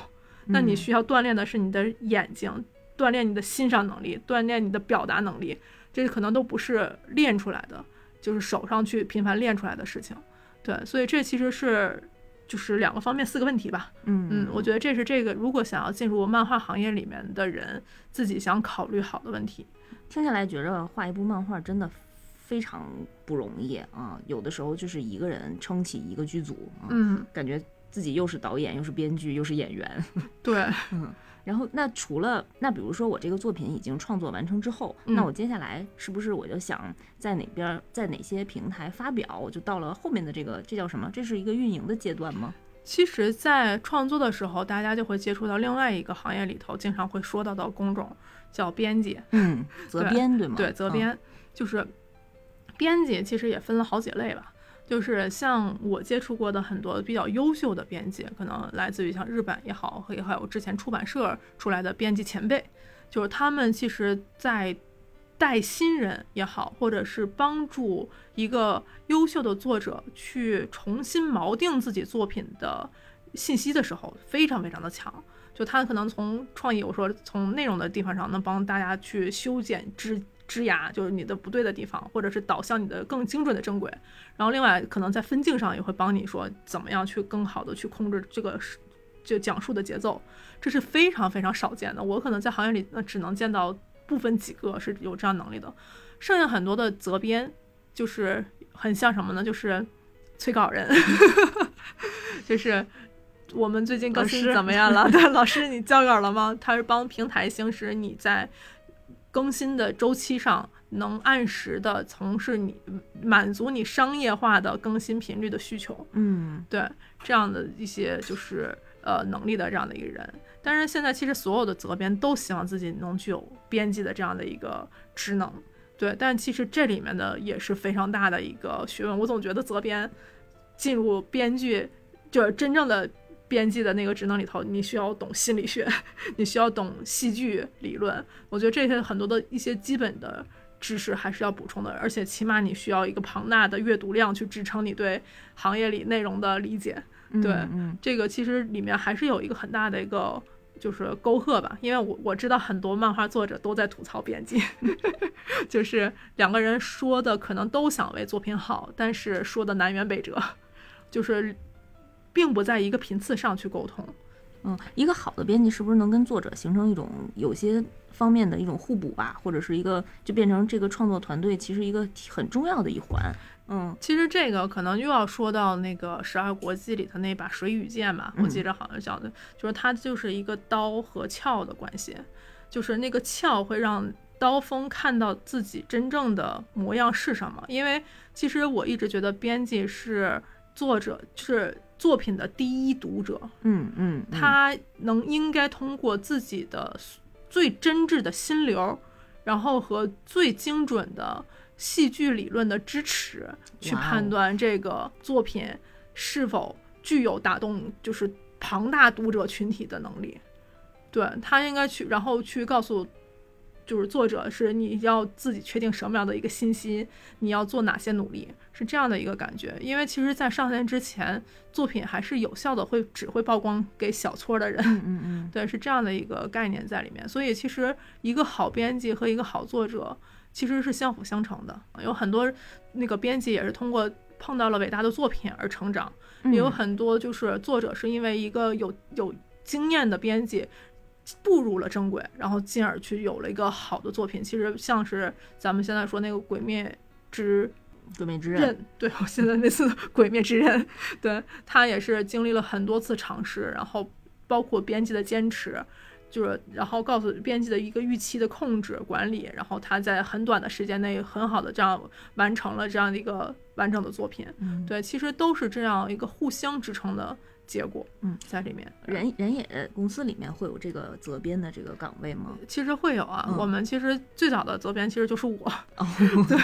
那你需要锻炼的是你的眼睛，锻炼你的欣赏能力，锻炼你的表达能力。这可能都不是练出来的，就是手上去频繁练出来的事情。对，所以这其实是就是两个方面四个问题吧。嗯嗯，我觉得这是这个如果想要进入漫画行业里面的人自己想考虑好的问题。听下来觉着画一部漫画真的非常不容易啊，有的时候就是一个人撑起一个剧组，嗯，感觉自己又是导演又是编剧又是演员。对，嗯。然后，那除了那，比如说我这个作品已经创作完成之后，那我接下来是不是我就想在哪边，在哪些平台发表？我就到了后面的这个，这叫什么？这是一个运营的阶段吗？其实，在创作的时候，大家就会接触到另外一个行业里头，经常会说到的工种，叫编辑。嗯，责编对吗？对，责编就是编辑，其实也分了好几类吧。就是像我接触过的很多比较优秀的编辑，可能来自于像日本也好，也还有之前出版社出来的编辑前辈，就是他们其实，在带新人也好，或者是帮助一个优秀的作者去重新锚定自己作品的信息的时候，非常非常的强。就他可能从创意，我说从内容的地方上，能帮大家去修剪枝。枝芽就是你的不对的地方，或者是导向你的更精准的正轨。然后另外可能在分镜上也会帮你说怎么样去更好的去控制这个就讲述的节奏，这是非常非常少见的。我可能在行业里那只能见到部分几个是有这样能力的，剩下很多的责编就是很像什么呢？就是催稿人，就是我们最近更新怎么样了？对，老师你交稿了吗？他是帮平台行使你在。更新的周期上能按时的从事你满足你商业化的更新频率的需求，嗯，对这样的一些就是呃能力的这样的一个人。但是现在其实所有的责编都希望自己能具有编辑的这样的一个职能，对。但其实这里面的也是非常大的一个学问。我总觉得责编进入编剧就是真正的。编辑的那个职能里头，你需要懂心理学，你需要懂戏剧理论。我觉得这些很多的一些基本的知识还是要补充的，而且起码你需要一个庞大的阅读量去支撑你对行业里内容的理解。对，这个其实里面还是有一个很大的一个就是沟壑吧，因为我我知道很多漫画作者都在吐槽编辑，就是两个人说的可能都想为作品好，但是说的南辕北辙，就是。并不在一个频次上去沟通，嗯，一个好的编辑是不是能跟作者形成一种有些方面的一种互补吧，或者是一个就变成这个创作团队其实一个很重要的一环，嗯，其实这个可能又要说到那个十二国际里头那把水与剑吧，我记着好像叫的就是它就是一个刀和鞘的关系，就是那个鞘会让刀锋看到自己真正的模样是什么，因为其实我一直觉得编辑是作者是。作品的第一读者，嗯嗯，他能应该通过自己的最真挚的心流，然后和最精准的戏剧理论的支持，去判断这个作品是否具有打动就是庞大读者群体的能力。对他应该去，然后去告诉。就是作者是你要自己确定什么样的一个信息，你要做哪些努力，是这样的一个感觉。因为其实，在上线之前，作品还是有效的，会只会曝光给小撮的人。嗯嗯，对，是这样的一个概念在里面。所以，其实一个好编辑和一个好作者其实是相辅相成的。有很多那个编辑也是通过碰到了伟大的作品而成长，也有很多就是作者是因为一个有有经验的编辑。步入了正轨，然后进而去有了一个好的作品。其实像是咱们现在说那个《鬼灭之鬼灭之刃》，对我现在那次《鬼灭之刃》，对他也是经历了很多次尝试，然后包括编辑的坚持，就是然后告诉编辑的一个预期的控制管理，然后他在很短的时间内很好的这样完成了这样的一个完整的作品。对，其实都是这样一个互相支撑的。结果，嗯，在里面，人人也公司里面会有这个责编的这个岗位吗？其实会有啊，我们其实最早的责编其实就是我，对，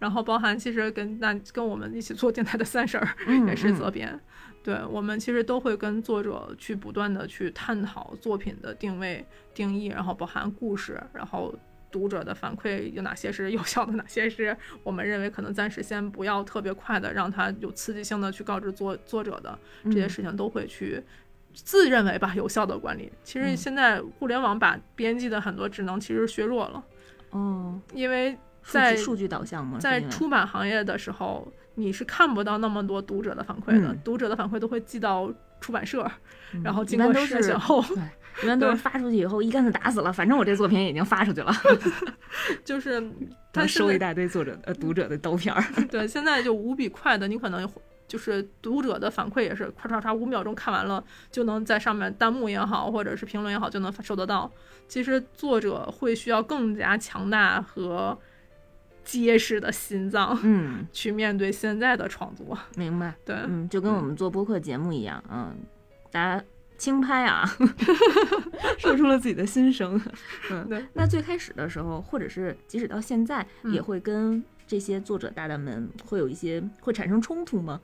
然后包含其实跟那跟我们一起做电台的三婶儿也是责编，对我们其实都会跟作者去不断的去探讨作品的定位定义，然后包含故事，然后。读者的反馈有哪些是有效的，哪些是我们认为可能暂时先不要特别快的，让他有刺激性的去告知作作者的这些事情，都会去自认为吧有效的管理。其实现在互联网把编辑的很多职能其实削弱了，哦，因为在数据导向嘛？在出版行业的时候，你是看不到那么多读者的反馈的，读者的反馈都会寄到出版社，然后经过筛选后，一般都是发出去以后一竿子打死了，反正我这作品已经发出去了，就是他收一大堆作者呃读者的刀片儿。对，现在就无比快的，你可能就是读者的反馈也是，咔嚓嚓五秒钟看完了，就能在上面弹幕也好，或者是评论也好，就能收得到。其实作者会需要更加强大和结实的心脏，嗯，去面对现在的创作。明白？对，嗯，就跟我们做播客节目一样，嗯，大家。轻拍啊，说出了自己的心声。嗯，对。那最开始的时候，或者是即使到现在，也会跟这些作者大大们会有一些会产生冲突吗？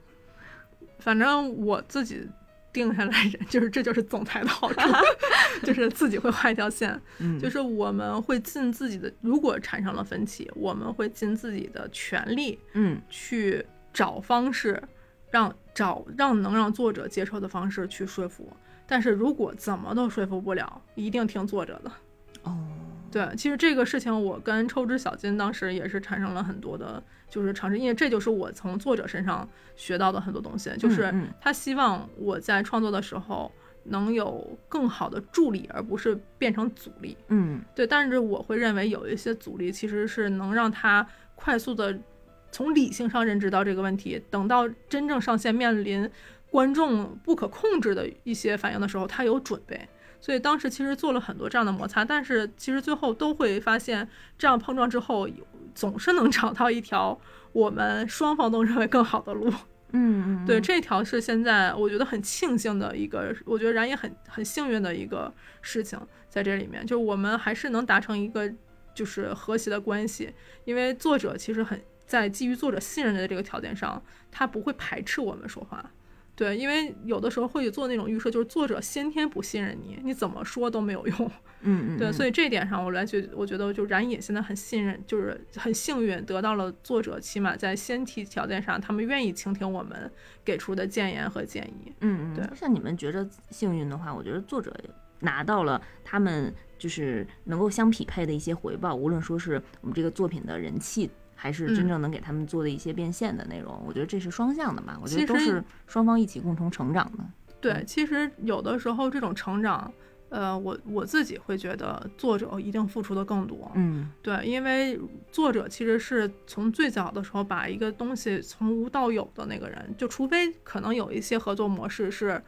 反正我自己定下来，就是这就是总裁的好处，就是自己会画一条线。嗯，就是我们会尽自己的，如果产生了分歧，我们会尽自己的全力，嗯，去找方式，让找让能让作者接受的方式去说服。但是如果怎么都说服不了，一定听作者的。哦，对，其实这个事情我跟抽脂小金当时也是产生了很多的，就是尝试，因为这就是我从作者身上学到的很多东西，就是他希望我在创作的时候能有更好的助力，而不是变成阻力。嗯，对，但是我会认为有一些阻力其实是能让他快速的从理性上认知到这个问题，等到真正上线面临。观众不可控制的一些反应的时候，他有准备，所以当时其实做了很多这样的摩擦，但是其实最后都会发现，这样碰撞之后，总是能找到一条我们双方都认为更好的路。嗯，对，这条是现在我觉得很庆幸的一个，我觉得然也很很幸运的一个事情，在这里面，就我们还是能达成一个就是和谐的关系，因为作者其实很在基于作者信任的这个条件上，他不会排斥我们说话。对，因为有的时候会做那种预设，就是作者先天不信任你，你怎么说都没有用。嗯嗯。对，所以这一点上，我来觉，我觉得就冉野现在很信任，就是很幸运得到了作者，起码在先提条件上，他们愿意倾听我们给出的建言和建议。嗯嗯。对，像你们觉着幸运的话，我觉得作者拿到了他们就是能够相匹配的一些回报，无论说是我们这个作品的人气。还是真正能给他们做的一些变现的内容，我觉得这是双向的嘛。我觉得都是双方一起共同成长的。对，其实有的时候这种成长，呃，我我自己会觉得作者一定付出的更多。嗯，对，因为作者其实是从最早的时候把一个东西从无到有的那个人，就除非可能有一些合作模式是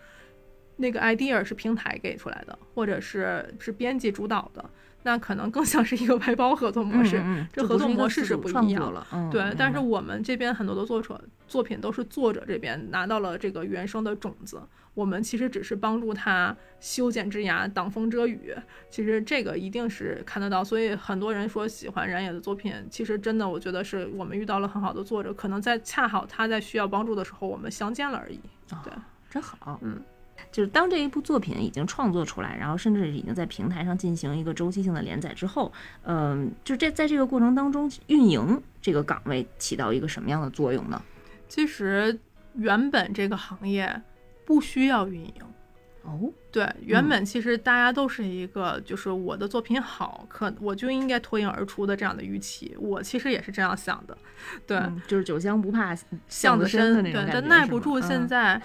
那个 idea 是平台给出来的，或者是是编辑主导的。那可能更像是一个外包合作模式，这合作模式是不一样了。对，但是我们这边很多的作者作品都是作者这边拿到了这个原生的种子，我们其实只是帮助他修剪枝芽、挡风遮雨。其实这个一定是看得到，所以很多人说喜欢冉野的作品，其实真的我觉得是我们遇到了很好的作者，可能在恰好他在需要帮助的时候，我们相见了而已。对，真好。嗯。就是当这一部作品已经创作出来，然后甚至已经在平台上进行一个周期性的连载之后，嗯，就这在这个过程当中，运营这个岗位起到一个什么样的作用呢？其实原本这个行业不需要运营哦，对，原本其实大家都是一个就是我的作品好，可我就应该脱颖而出的这样的预期，我其实也是这样想的，对，就是酒香不怕巷子深的那种感觉，但耐不住现在。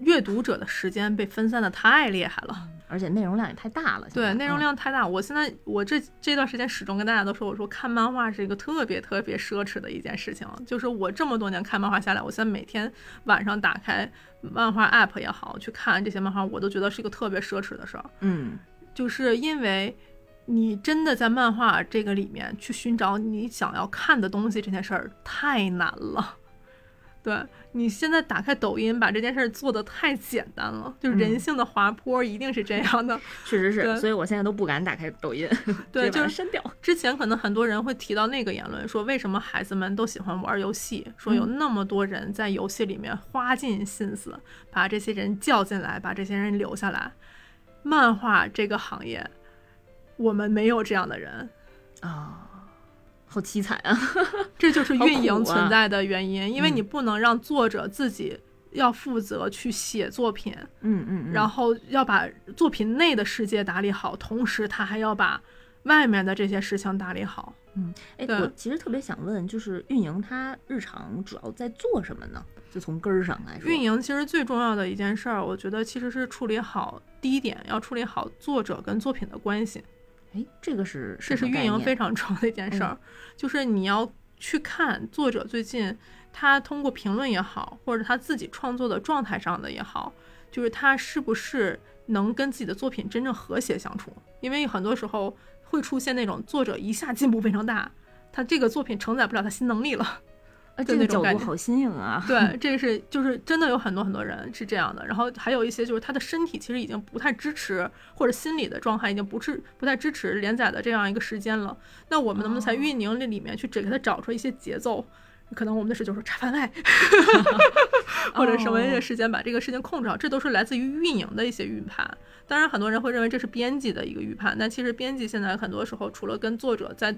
阅读者的时间被分散的太厉害了，而且内容量也太大了。对，内容量太大。我现在我这这段时间始终跟大家都说，我说看漫画是一个特别特别奢侈的一件事情。就是我这么多年看漫画下来，我现在每天晚上打开漫画 app 也好，去看这些漫画，我都觉得是一个特别奢侈的事儿。嗯，就是因为你真的在漫画这个里面去寻找你想要看的东西，这件事儿太难了。对你现在打开抖音，把这件事做的太简单了，就人性的滑坡一定是这样的，确实是，所以我现在都不敢打开抖音，对，就是删掉。之前可能很多人会提到那个言论，说为什么孩子们都喜欢玩游戏，说有那么多人在游戏里面花尽心思把这些人叫进来，把这些人留下来。漫画这个行业，我们没有这样的人啊。好凄惨啊！这就是运营存在的原因，因为你不能让作者自己要负责去写作品，嗯嗯，然后要把作品内的世界打理好，同时他还要把外面的这些事情打理好。嗯，哎，我其实特别想问，就是运营他日常主要在做什么呢？就从根儿上来说，运营其实最重要的一件事儿，我觉得其实是处理好第一点，要处理好作者跟作品的关系。哎，这个是这是运营非常重要的一件事儿，就是你要去看作者最近他通过评论也好，或者他自己创作的状态上的也好，就是他是不是能跟自己的作品真正和谐相处？因为很多时候会出现那种作者一下进步非常大，他这个作品承载不了他新能力了。这个角度好新颖啊！对，这个是就是真的有很多很多人是这样的，然后还有一些就是他的身体其实已经不太支持，或者心理的状态已经不是不太支持连载的这样一个时间了。那我们能不能在运营这里面去只给他找出一些节奏？可能我们的事就是查番外，或者什么一些时间把这个事情控制好，这都是来自于运营的一些预判。当然，很多人会认为这是编辑的一个预判，但其实编辑现在很多时候除了跟作者在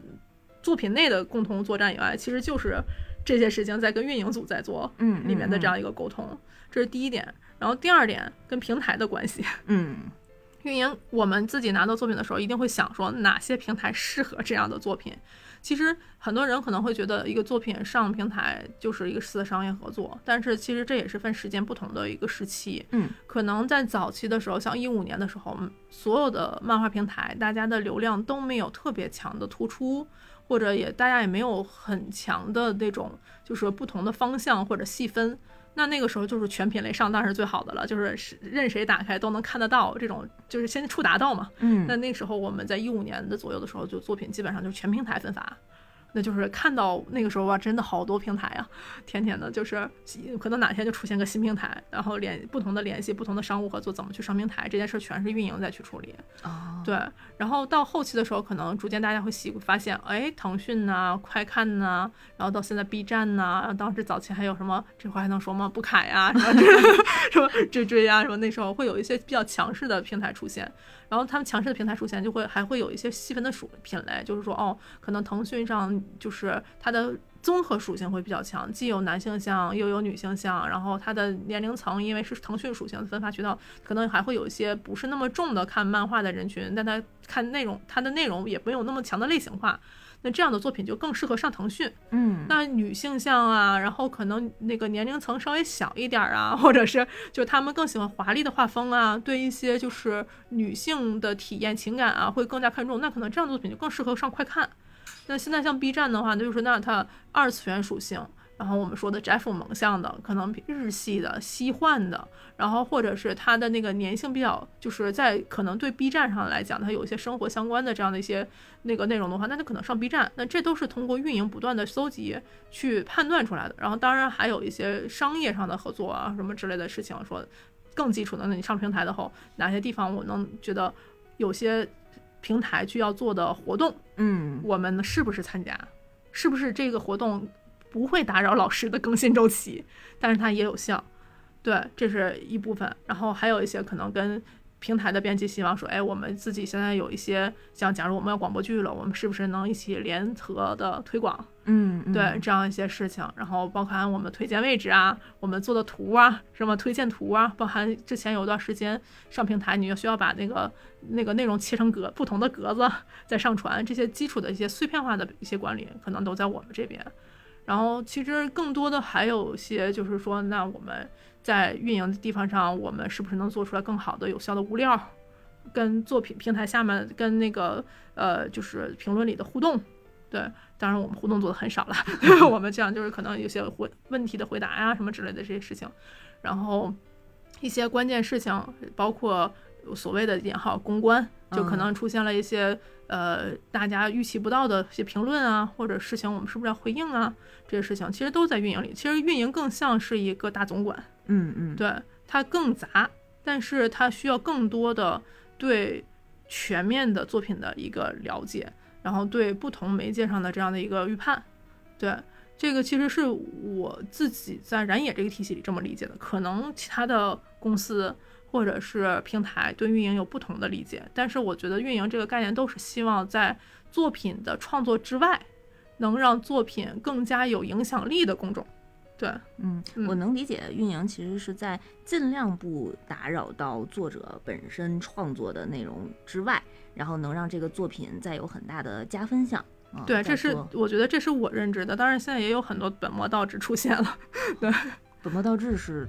作品内的共同作战以外，其实就是。这些事情在跟运营组在做，嗯，里面的这样一个沟通，这是第一点。然后第二点跟平台的关系，嗯，运营我们自己拿到作品的时候，一定会想说哪些平台适合这样的作品。其实很多人可能会觉得一个作品上平台就是一个次商业合作，但是其实这也是分时间不同的一个时期，嗯，可能在早期的时候，像一五年的时候，所有的漫画平台大家的流量都没有特别强的突出。或者也大家也没有很强的那种，就是不同的方向或者细分，那那个时候就是全品类上当然是最好的了，就是任谁打开都能看得到这种，就是先触达到嘛。嗯，那那时候我们在一五年的左右的时候，就作品基本上就是全平台分发。那就是看到那个时候吧，真的好多平台啊，天天的，就是可能哪天就出现个新平台，然后联不同的联系，不同的商务合作，怎么去上平台，这件事全是运营再去处理。哦，对，然后到后期的时候，可能逐渐大家会习发现，哎，腾讯呐，快看呐，然后到现在 B 站呐，当时早期还有什么这块还能说吗？不凯呀，什么 什么追追呀，什么那时候会有一些比较强势的平台出现。然后他们强势的平台出现，就会还会有一些细分的属品类，就是说，哦，可能腾讯上就是它的综合属性会比较强，既有男性向又有女性向，然后它的年龄层因为是腾讯属性的分发渠道，可能还会有一些不是那么重的看漫画的人群，但它看内容，它的内容也没有那么强的类型化。那这样的作品就更适合上腾讯，嗯，那女性向啊，然后可能那个年龄层稍微小一点啊，或者是就他们更喜欢华丽的画风啊，对一些就是女性的体验情感啊会更加看重，那可能这样的作品就更适合上快看。那现在像 B 站的话，那就是那它二次元属性。然后我们说的宅腐萌像的，可能日系的、西幻的，然后或者是它的那个粘性比较，就是在可能对 B 站上来讲，它有一些生活相关的这样的一些那个内容的话，那它可能上 B 站。那这都是通过运营不断的搜集去判断出来的。然后当然还有一些商业上的合作啊，什么之类的事情，说更基础的，那你上平台的后，哪些地方我能觉得有些平台去要做的活动，嗯，我们是不是参加？是不是这个活动？不会打扰老师的更新周期，但是它也有效，对，这是一部分。然后还有一些可能跟平台的编辑希望说，哎，我们自己现在有一些像，假如我们要广播剧了，我们是不是能一起联合的推广？嗯，对，这样一些事情。然后包含我们推荐位置啊，我们做的图啊，什么推荐图啊，包含之前有一段时间上平台，你就需要把那个那个内容切成格不同的格子再上传，这些基础的一些碎片化的一些管理，可能都在我们这边。然后其实更多的还有些就是说，那我们在运营的地方上，我们是不是能做出来更好的、有效的物料，跟作品平台下面跟那个呃，就是评论里的互动？对，当然我们互动做的很少了，我们这样就是可能有些回问题的回答呀什么之类的这些事情，然后一些关键事情，包括所谓的引号公关，就可能出现了一些。呃，大家预期不到的一些评论啊，或者事情，我们是不是要回应啊？这些事情其实都在运营里。其实运营更像是一个大总管，嗯嗯，对，它更杂，但是它需要更多的对全面的作品的一个了解，然后对不同媒介上的这样的一个预判。对，这个其实是我自己在燃野这个体系里这么理解的，可能其他的公司。或者是平台对运营有不同的理解，但是我觉得运营这个概念都是希望在作品的创作之外，能让作品更加有影响力的公众。对，嗯，我能理解运营其实是在尽量不打扰到作者本身创作的内容之外，然后能让这个作品再有很大的加分项。对，这是我觉得这是我认知的。当然，现在也有很多本末倒置出现了。对，本末倒置是。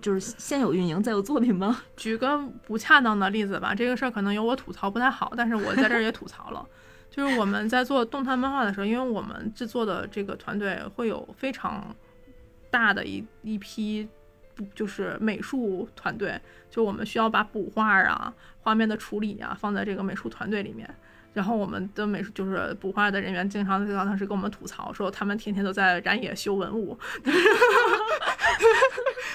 就是先有运营，再有作品吗？举个不恰当的例子吧，这个事儿可能有我吐槽不太好，但是我在这儿也吐槽了。就是我们在做动态漫画的时候，因为我们制作的这个团队会有非常大的一一批，就是美术团队，就我们需要把补画啊、画面的处理啊放在这个美术团队里面。然后我们的美术就是补画的人员，经常在当时跟我们吐槽说，他们天天都在染野修文物。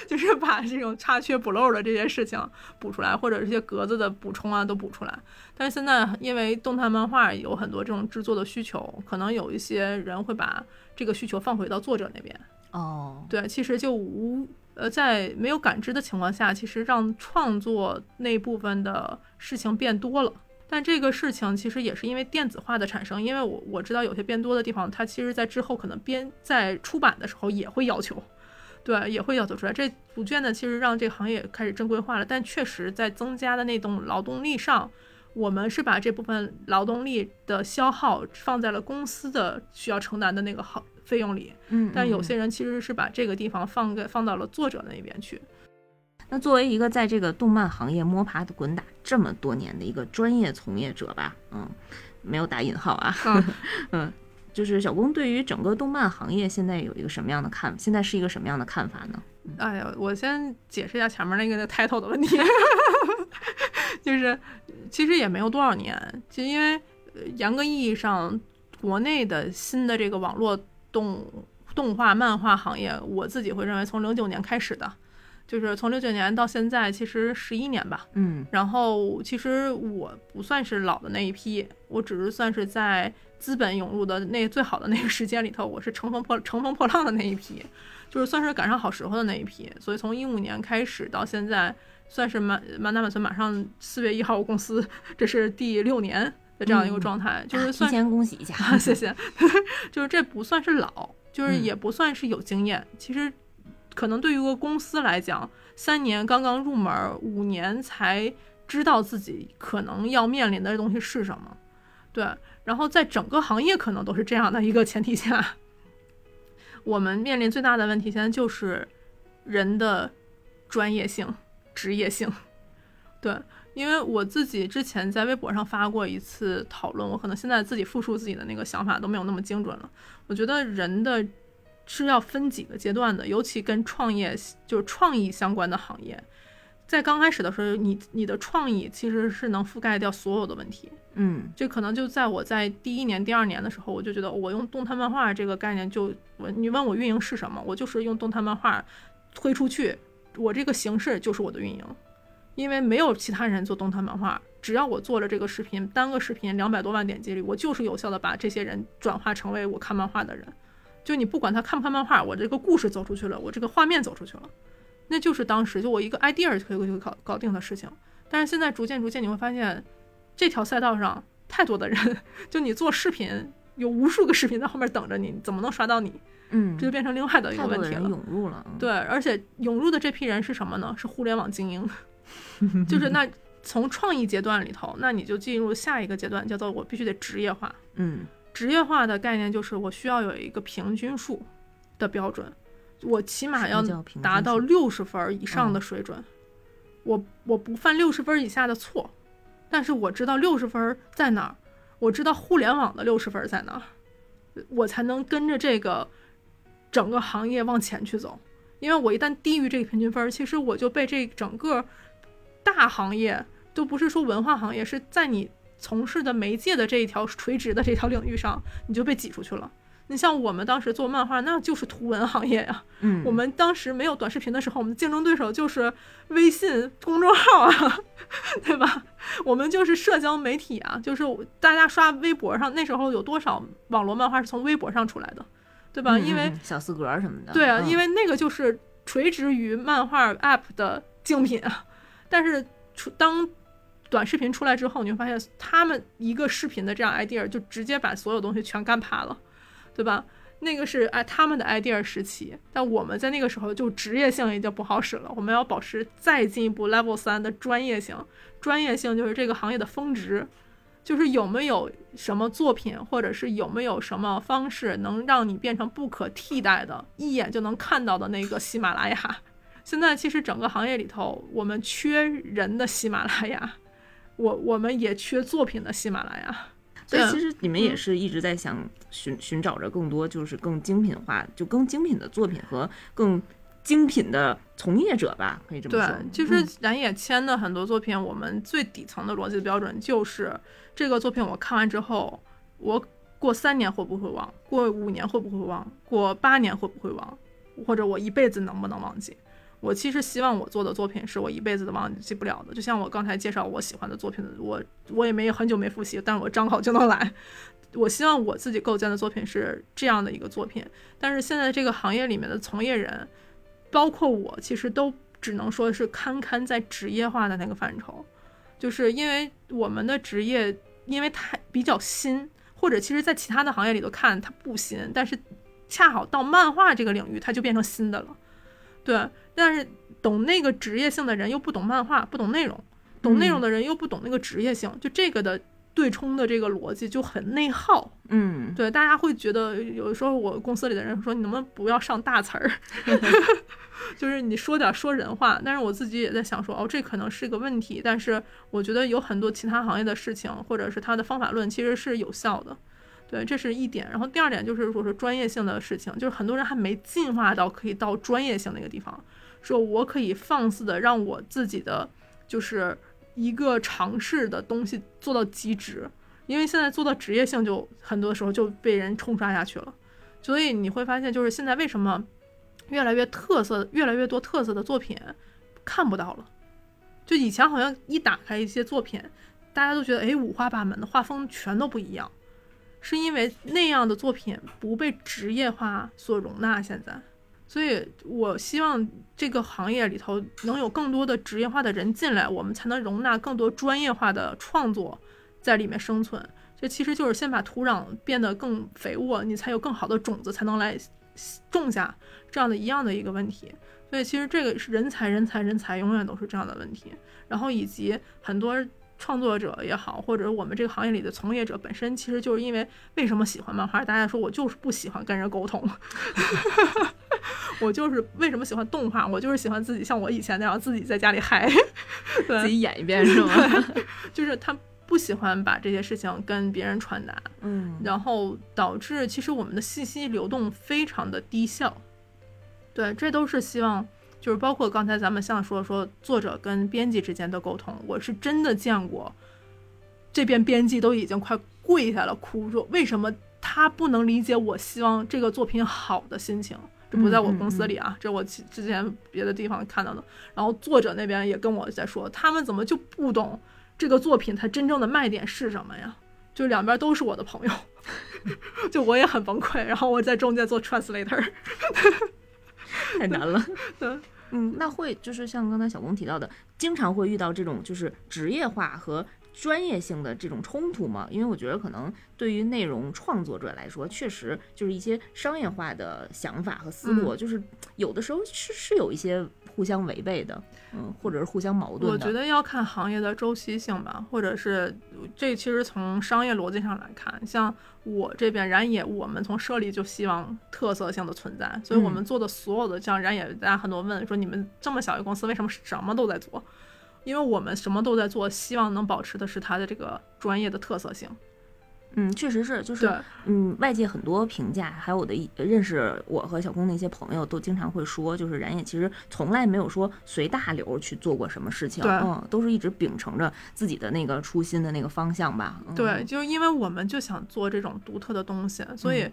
就是把这种差缺补漏的这些事情补出来，或者这些格子的补充啊都补出来。但是现在因为动态漫画有很多这种制作的需求，可能有一些人会把这个需求放回到作者那边。哦，对，其实就无呃在没有感知的情况下，其实让创作那部分的事情变多了。但这个事情其实也是因为电子化的产生，因为我我知道有些变多的地方，它其实在之后可能编在出版的时候也会要求。对，也会要求出来。这逐渐的，其实让这个行业开始正规化了。但确实在增加的那种劳动力上，我们是把这部分劳动力的消耗放在了公司的需要承担的那个好费用里。嗯，但有些人其实是把这个地方放给放到了作者那边去。那作为一个在这个动漫行业摸爬滚打这么多年的一个专业从业者吧，嗯，没有打引号啊，嗯。就是小工对于整个动漫行业现在有一个什么样的看？现在是一个什么样的看法呢？哎呀，我先解释一下前面那个 title 的问题，就是其实也没有多少年，就因为严格意义上，国内的新的这个网络动动画漫画行业，我自己会认为从零九年开始的。就是从六九年到现在，其实十一年吧。嗯，然后其实我不算是老的那一批，我只是算是在资本涌入的那最好的那个时间里头，我是乘风破乘风破浪的那一批，就是算是赶上好时候的那一批。所以从一五年开始到现在，算是满满打满算，马上四月一号公司这是第六年的这样一个状态，就是提前恭喜一下，谢谢。就是这不算是老，就是也不算是有经验，其实。可能对于一个公司来讲，三年刚刚入门，五年才知道自己可能要面临的东西是什么，对。然后在整个行业可能都是这样的一个前提下，我们面临最大的问题现在就是人的专业性、职业性，对。因为我自己之前在微博上发过一次讨论，我可能现在自己复述自己的那个想法都没有那么精准了。我觉得人的。是要分几个阶段的，尤其跟创业就是创意相关的行业，在刚开始的时候，你你的创意其实是能覆盖掉所有的问题。嗯，这可能就在我在第一年、第二年的时候，我就觉得我用动态漫画这个概念，就我你问我运营是什么，我就是用动态漫画推出去，我这个形式就是我的运营，因为没有其他人做动态漫画，只要我做了这个视频，单个视频两百多万点击率，我就是有效的把这些人转化成为我看漫画的人。就你不管他看不看漫画，我这个故事走出去了，我这个画面走出去了，那就是当时就我一个 idea 就可以搞搞定的事情。但是现在逐渐逐渐你会发现，这条赛道上太多的人，就你做视频有无数个视频在后面等着你，怎么能刷到你？嗯，这就变成另外的一个问题了。涌入了，对，而且涌入的这批人是什么呢？是互联网精英，就是那从创意阶段里头，那你就进入下一个阶段，叫做我必须得职业化。嗯。职业化的概念就是我需要有一个平均数的标准，我起码要达到六十分以上的水准。我我不犯六十分以下的错，但是我知道六十分在哪儿，我知道互联网的六十分在哪儿，我才能跟着这个整个行业往前去走。因为我一旦低于这个平均分，其实我就被这整个大行业都不是说文化行业，是在你。从事的媒介的这一条垂直的这条领域上，你就被挤出去了。你像我们当时做漫画，那就是图文行业呀。嗯，我们当时没有短视频的时候，我们的竞争对手就是微信公众号啊，对吧？我们就是社交媒体啊，就是大家刷微博上，那时候有多少网络漫画是从微博上出来的，对吧？因为小四格什么的。对啊，因为那个就是垂直于漫画 App 的竞品啊。但是当短视频出来之后，你会发现他们一个视频的这样 idea 就直接把所有东西全干趴了，对吧？那个是哎他们的 idea 时期，但我们在那个时候就职业性已经不好使了，我们要保持再进一步 level 三的专业性。专业性就是这个行业的峰值，就是有没有什么作品，或者是有没有什么方式能让你变成不可替代的，一眼就能看到的那个喜马拉雅。现在其实整个行业里头，我们缺人的喜马拉雅，我我们也缺作品的喜马拉雅。所以其实你们也是一直在想寻寻找着更多就是更精品化，就更精品的作品和更精品的从业者吧，可以这么说。对，其实咱也签的很多作品，我们最底层的逻辑标准就是这个作品我看完之后，我过三年会不会忘？过五年会不会忘？过八年会不会忘？或者我一辈子能不能忘记？我其实希望我做的作品是我一辈子都忘记不了的，就像我刚才介绍我喜欢的作品，我我也没很久没复习，但是我张口就能来。我希望我自己构建的作品是这样的一个作品，但是现在这个行业里面的从业人，包括我，其实都只能说是堪堪在职业化的那个范畴，就是因为我们的职业因为太比较新，或者其实在其他的行业里头看它不新，但是恰好到漫画这个领域，它就变成新的了，对。但是懂那个职业性的人又不懂漫画，不懂内容；懂内容的人又不懂那个职业性，就这个的对冲的这个逻辑就很内耗。嗯，对，大家会觉得有的时候我公司里的人说你能不能不要上大词儿，就是你说点说人话。但是我自己也在想说，哦，这可能是个问题。但是我觉得有很多其他行业的事情，或者是他的方法论其实是有效的。对，这是一点。然后第二点就是说是专业性的事情，就是很多人还没进化到可以到专业性那个地方。说我可以放肆的让我自己的就是一个尝试的东西做到极致，因为现在做到职业性就很多时候就被人冲刷下去了，所以你会发现就是现在为什么越来越特色、越来越多特色的作品看不到了？就以前好像一打开一些作品，大家都觉得哎五花八门的画风全都不一样，是因为那样的作品不被职业化所容纳现在。所以，我希望这个行业里头能有更多的职业化的人进来，我们才能容纳更多专业化的创作在里面生存。这其实就是先把土壤变得更肥沃，你才有更好的种子才能来种下这样的一样的一个问题。所以，其实这个是人才、人才、人才，永远都是这样的问题。然后，以及很多。创作者也好，或者我们这个行业里的从业者本身，其实就是因为为什么喜欢漫画？大家说我就是不喜欢跟人沟通，我就是为什么喜欢动画？我就是喜欢自己像我以前那样自己在家里嗨，自己演一遍是吗？就是他不喜欢把这些事情跟别人传达，嗯，然后导致其实我们的信息流动非常的低效，对，这都是希望。就是包括刚才咱们像说说作者跟编辑之间的沟通，我是真的见过，这边编辑都已经快跪下了，哭说为什么他不能理解我希望这个作品好的心情。这不在我公司里啊，这我之前别的地方看到的。然后作者那边也跟我在说，他们怎么就不懂这个作品它真正的卖点是什么呀？就两边都是我的朋友，就我也很崩溃。然后我在中间做 translator，太难了。对。嗯，那会就是像刚才小龚提到的，经常会遇到这种就是职业化和专业性的这种冲突吗？因为我觉得可能对于内容创作者来说，确实就是一些商业化的想法和思路，就是有的时候是是有一些。互相违背的，嗯，或者是互相矛盾的。我觉得要看行业的周期性吧，或者是这其实从商业逻辑上来看，像我这边燃野，我们从设立就希望特色性的存在，所以我们做的所有的像燃野，大家很多问说你们这么小一个公司为什么什么都在做？因为我们什么都在做，希望能保持的是它的这个专业的特色性。嗯，确实是，就是嗯，外界很多评价，还有我的认识，我和小工的一些朋友都经常会说，就是冉野其实从来没有说随大流去做过什么事情，嗯，都是一直秉承着自己的那个初心的那个方向吧。嗯对，就是因为我们就想做这种独特的东西，所以。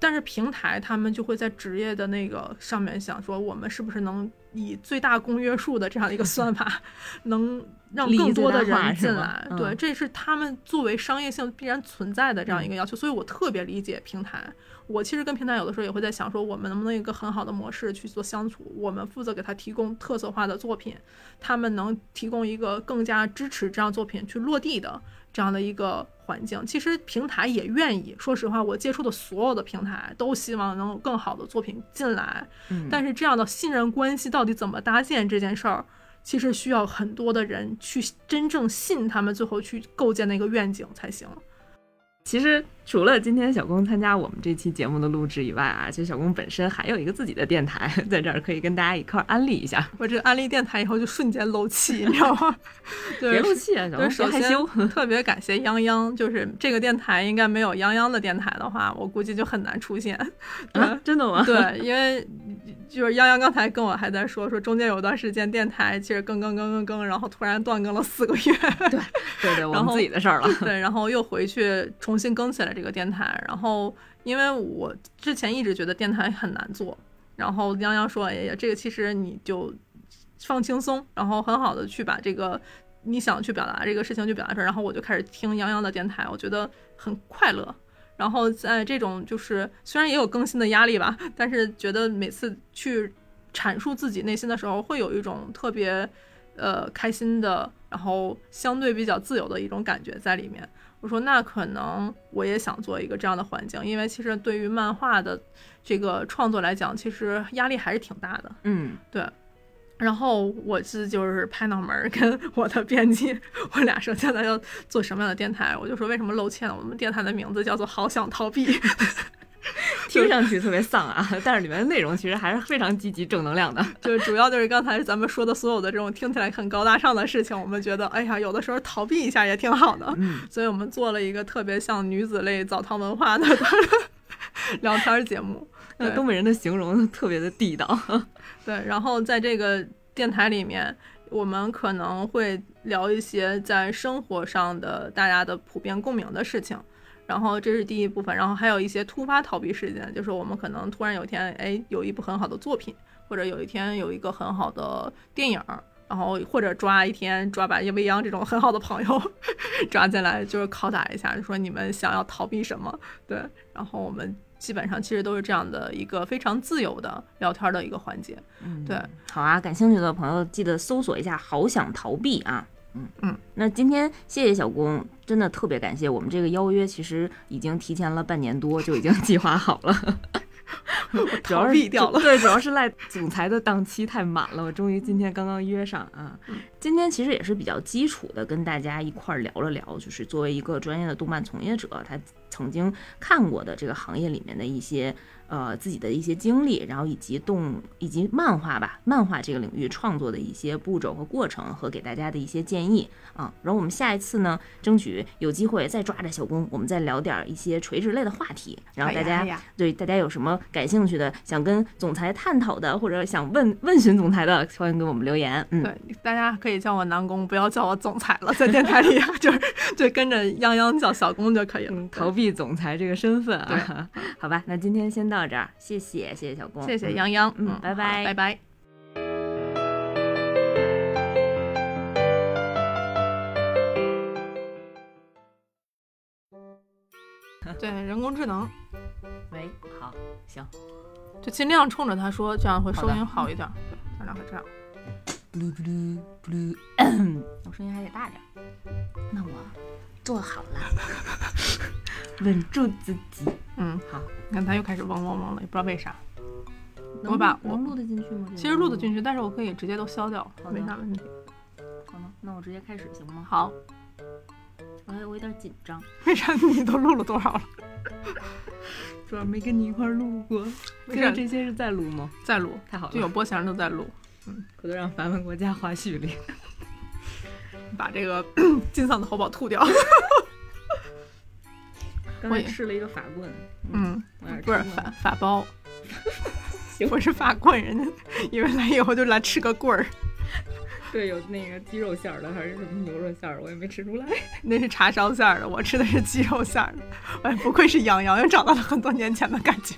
但是平台他们就会在职业的那个上面想说，我们是不是能以最大公约数的这样一个 算法，能让更多的人进来？对，这是他们作为商业性必然存在的这样一个要求。所以我特别理解平台。我其实跟平台有的时候也会在想说，我们能不能一个很好的模式去做相处？我们负责给他提供特色化的作品，他们能提供一个更加支持这样作品去落地的。这样的一个环境。其实平台也愿意，说实话，我接触的所有的平台都希望能有更好的作品进来。嗯，但是这样的信任关系到底怎么搭建这件事儿，其实需要很多的人去真正信他们，最后去构建那个愿景才行。其实除了今天小公参加我们这期节目的录制以外啊，其实小公本身还有一个自己的电台，在这儿可以跟大家一块儿安利一下。我这安利电台以后就瞬间漏气，你知道吗？别漏气啊，小公别害羞。特别感谢泱泱，就是这个电台应该没有泱泱的电台的话，我估计就很难出现。啊，真的吗？对，因为就是泱泱刚才跟我还在说，说中间有段时间电台其实更更更更更，然后突然断更了四个月。对对对，我们自己的事儿了。对，然后又回去。重新更起来这个电台，然后因为我之前一直觉得电台很难做，然后泱泱说：“哎呀，这个其实你就放轻松，然后很好的去把这个你想去表达这个事情就表达出来。”然后我就开始听泱泱的电台，我觉得很快乐。然后在这种就是虽然也有更新的压力吧，但是觉得每次去阐述自己内心的时候，会有一种特别呃开心的，然后相对比较自由的一种感觉在里面。我说那可能我也想做一个这样的环境，因为其实对于漫画的这个创作来讲，其实压力还是挺大的。嗯，对。然后我是就是拍脑门跟我的编辑，我俩说现在要做什么样的电台，我就说为什么露怯呢？我们电台的名字叫做“好想逃避”。听上去特别丧啊，但是里面的内容其实还是非常积极正能量的。就是主要就是刚才咱们说的所有的这种听起来很高大上的事情，我们觉得哎呀，有的时候逃避一下也挺好的。嗯，所以我们做了一个特别像女子类澡堂文化的聊天节目。那东北人的形容特别的地道。对，然后在这个电台里面，我们可能会聊一些在生活上的大家的普遍共鸣的事情。然后这是第一部分，然后还有一些突发逃避事件，就是我们可能突然有一天，哎，有一部很好的作品，或者有一天有一个很好的电影，然后或者抓一天抓把叶未央这种很好的朋友 抓进来，就是拷打一下，就说你们想要逃避什么？对，然后我们基本上其实都是这样的一个非常自由的聊天的一个环节。嗯，对，好啊，感兴趣的朋友记得搜索一下“好想逃避”啊。嗯嗯，那今天谢谢小工，真的特别感谢。我们这个邀约其实已经提前了半年多，就已经计划好了，逃避掉了。对，主要是赖总裁的档期太满了，我终于今天刚刚约上啊。今天其实也是比较基础的，跟大家一块儿聊了聊，就是作为一个专业的动漫从业者，他曾经看过的这个行业里面的一些。呃，自己的一些经历，然后以及动以及漫画吧，漫画这个领域创作的一些步骤和过程，和给大家的一些建议啊。然后我们下一次呢，争取有机会再抓着小工，我们再聊点一些垂直类的话题。然后大家对大家有什么感兴趣的，想跟总裁探讨的，或者想问问询总裁的，欢迎给我们留言。嗯，对，大家可以叫我南宫，不要叫我总裁了，在电台里 就是就跟着泱泱叫小工就可以了，逃避总裁这个身份啊。好吧，那今天先到。这儿，谢谢谢谢小公，谢谢泱泱，嗯，拜拜拜拜。对人工智能，喂，好，行，就尽量冲着他说，这样会收音好一点。对，咱俩会这样。我声音还得大点。那我做好了，稳住自己。嗯，好。你看他又开始嗡嗡嗡了，也不知道为啥。我把我录得进去吗？其实录得进去，但是我可以直接都消掉，没啥问题。好吗，那我直接开始行吗？好。我，我有点紧张。为啥？你都录了多少了？主要没跟你一块录过。为啥？这些是在录吗？在录，太好了。就有波形都在录。嗯，回头让凡凡给我加花絮里，把这个 金嗓子喉宝吐掉。刚才吃了一个法棍，嗯，不是法法包，我是法棍，人家以为来以后就来吃个棍儿。对，有那个鸡肉馅儿的还是什么牛肉馅儿，我也没吃出来。那是叉烧馅儿的，我吃的是鸡肉馅儿的。哎，不愧是杨洋，又找到了很多年前的感觉。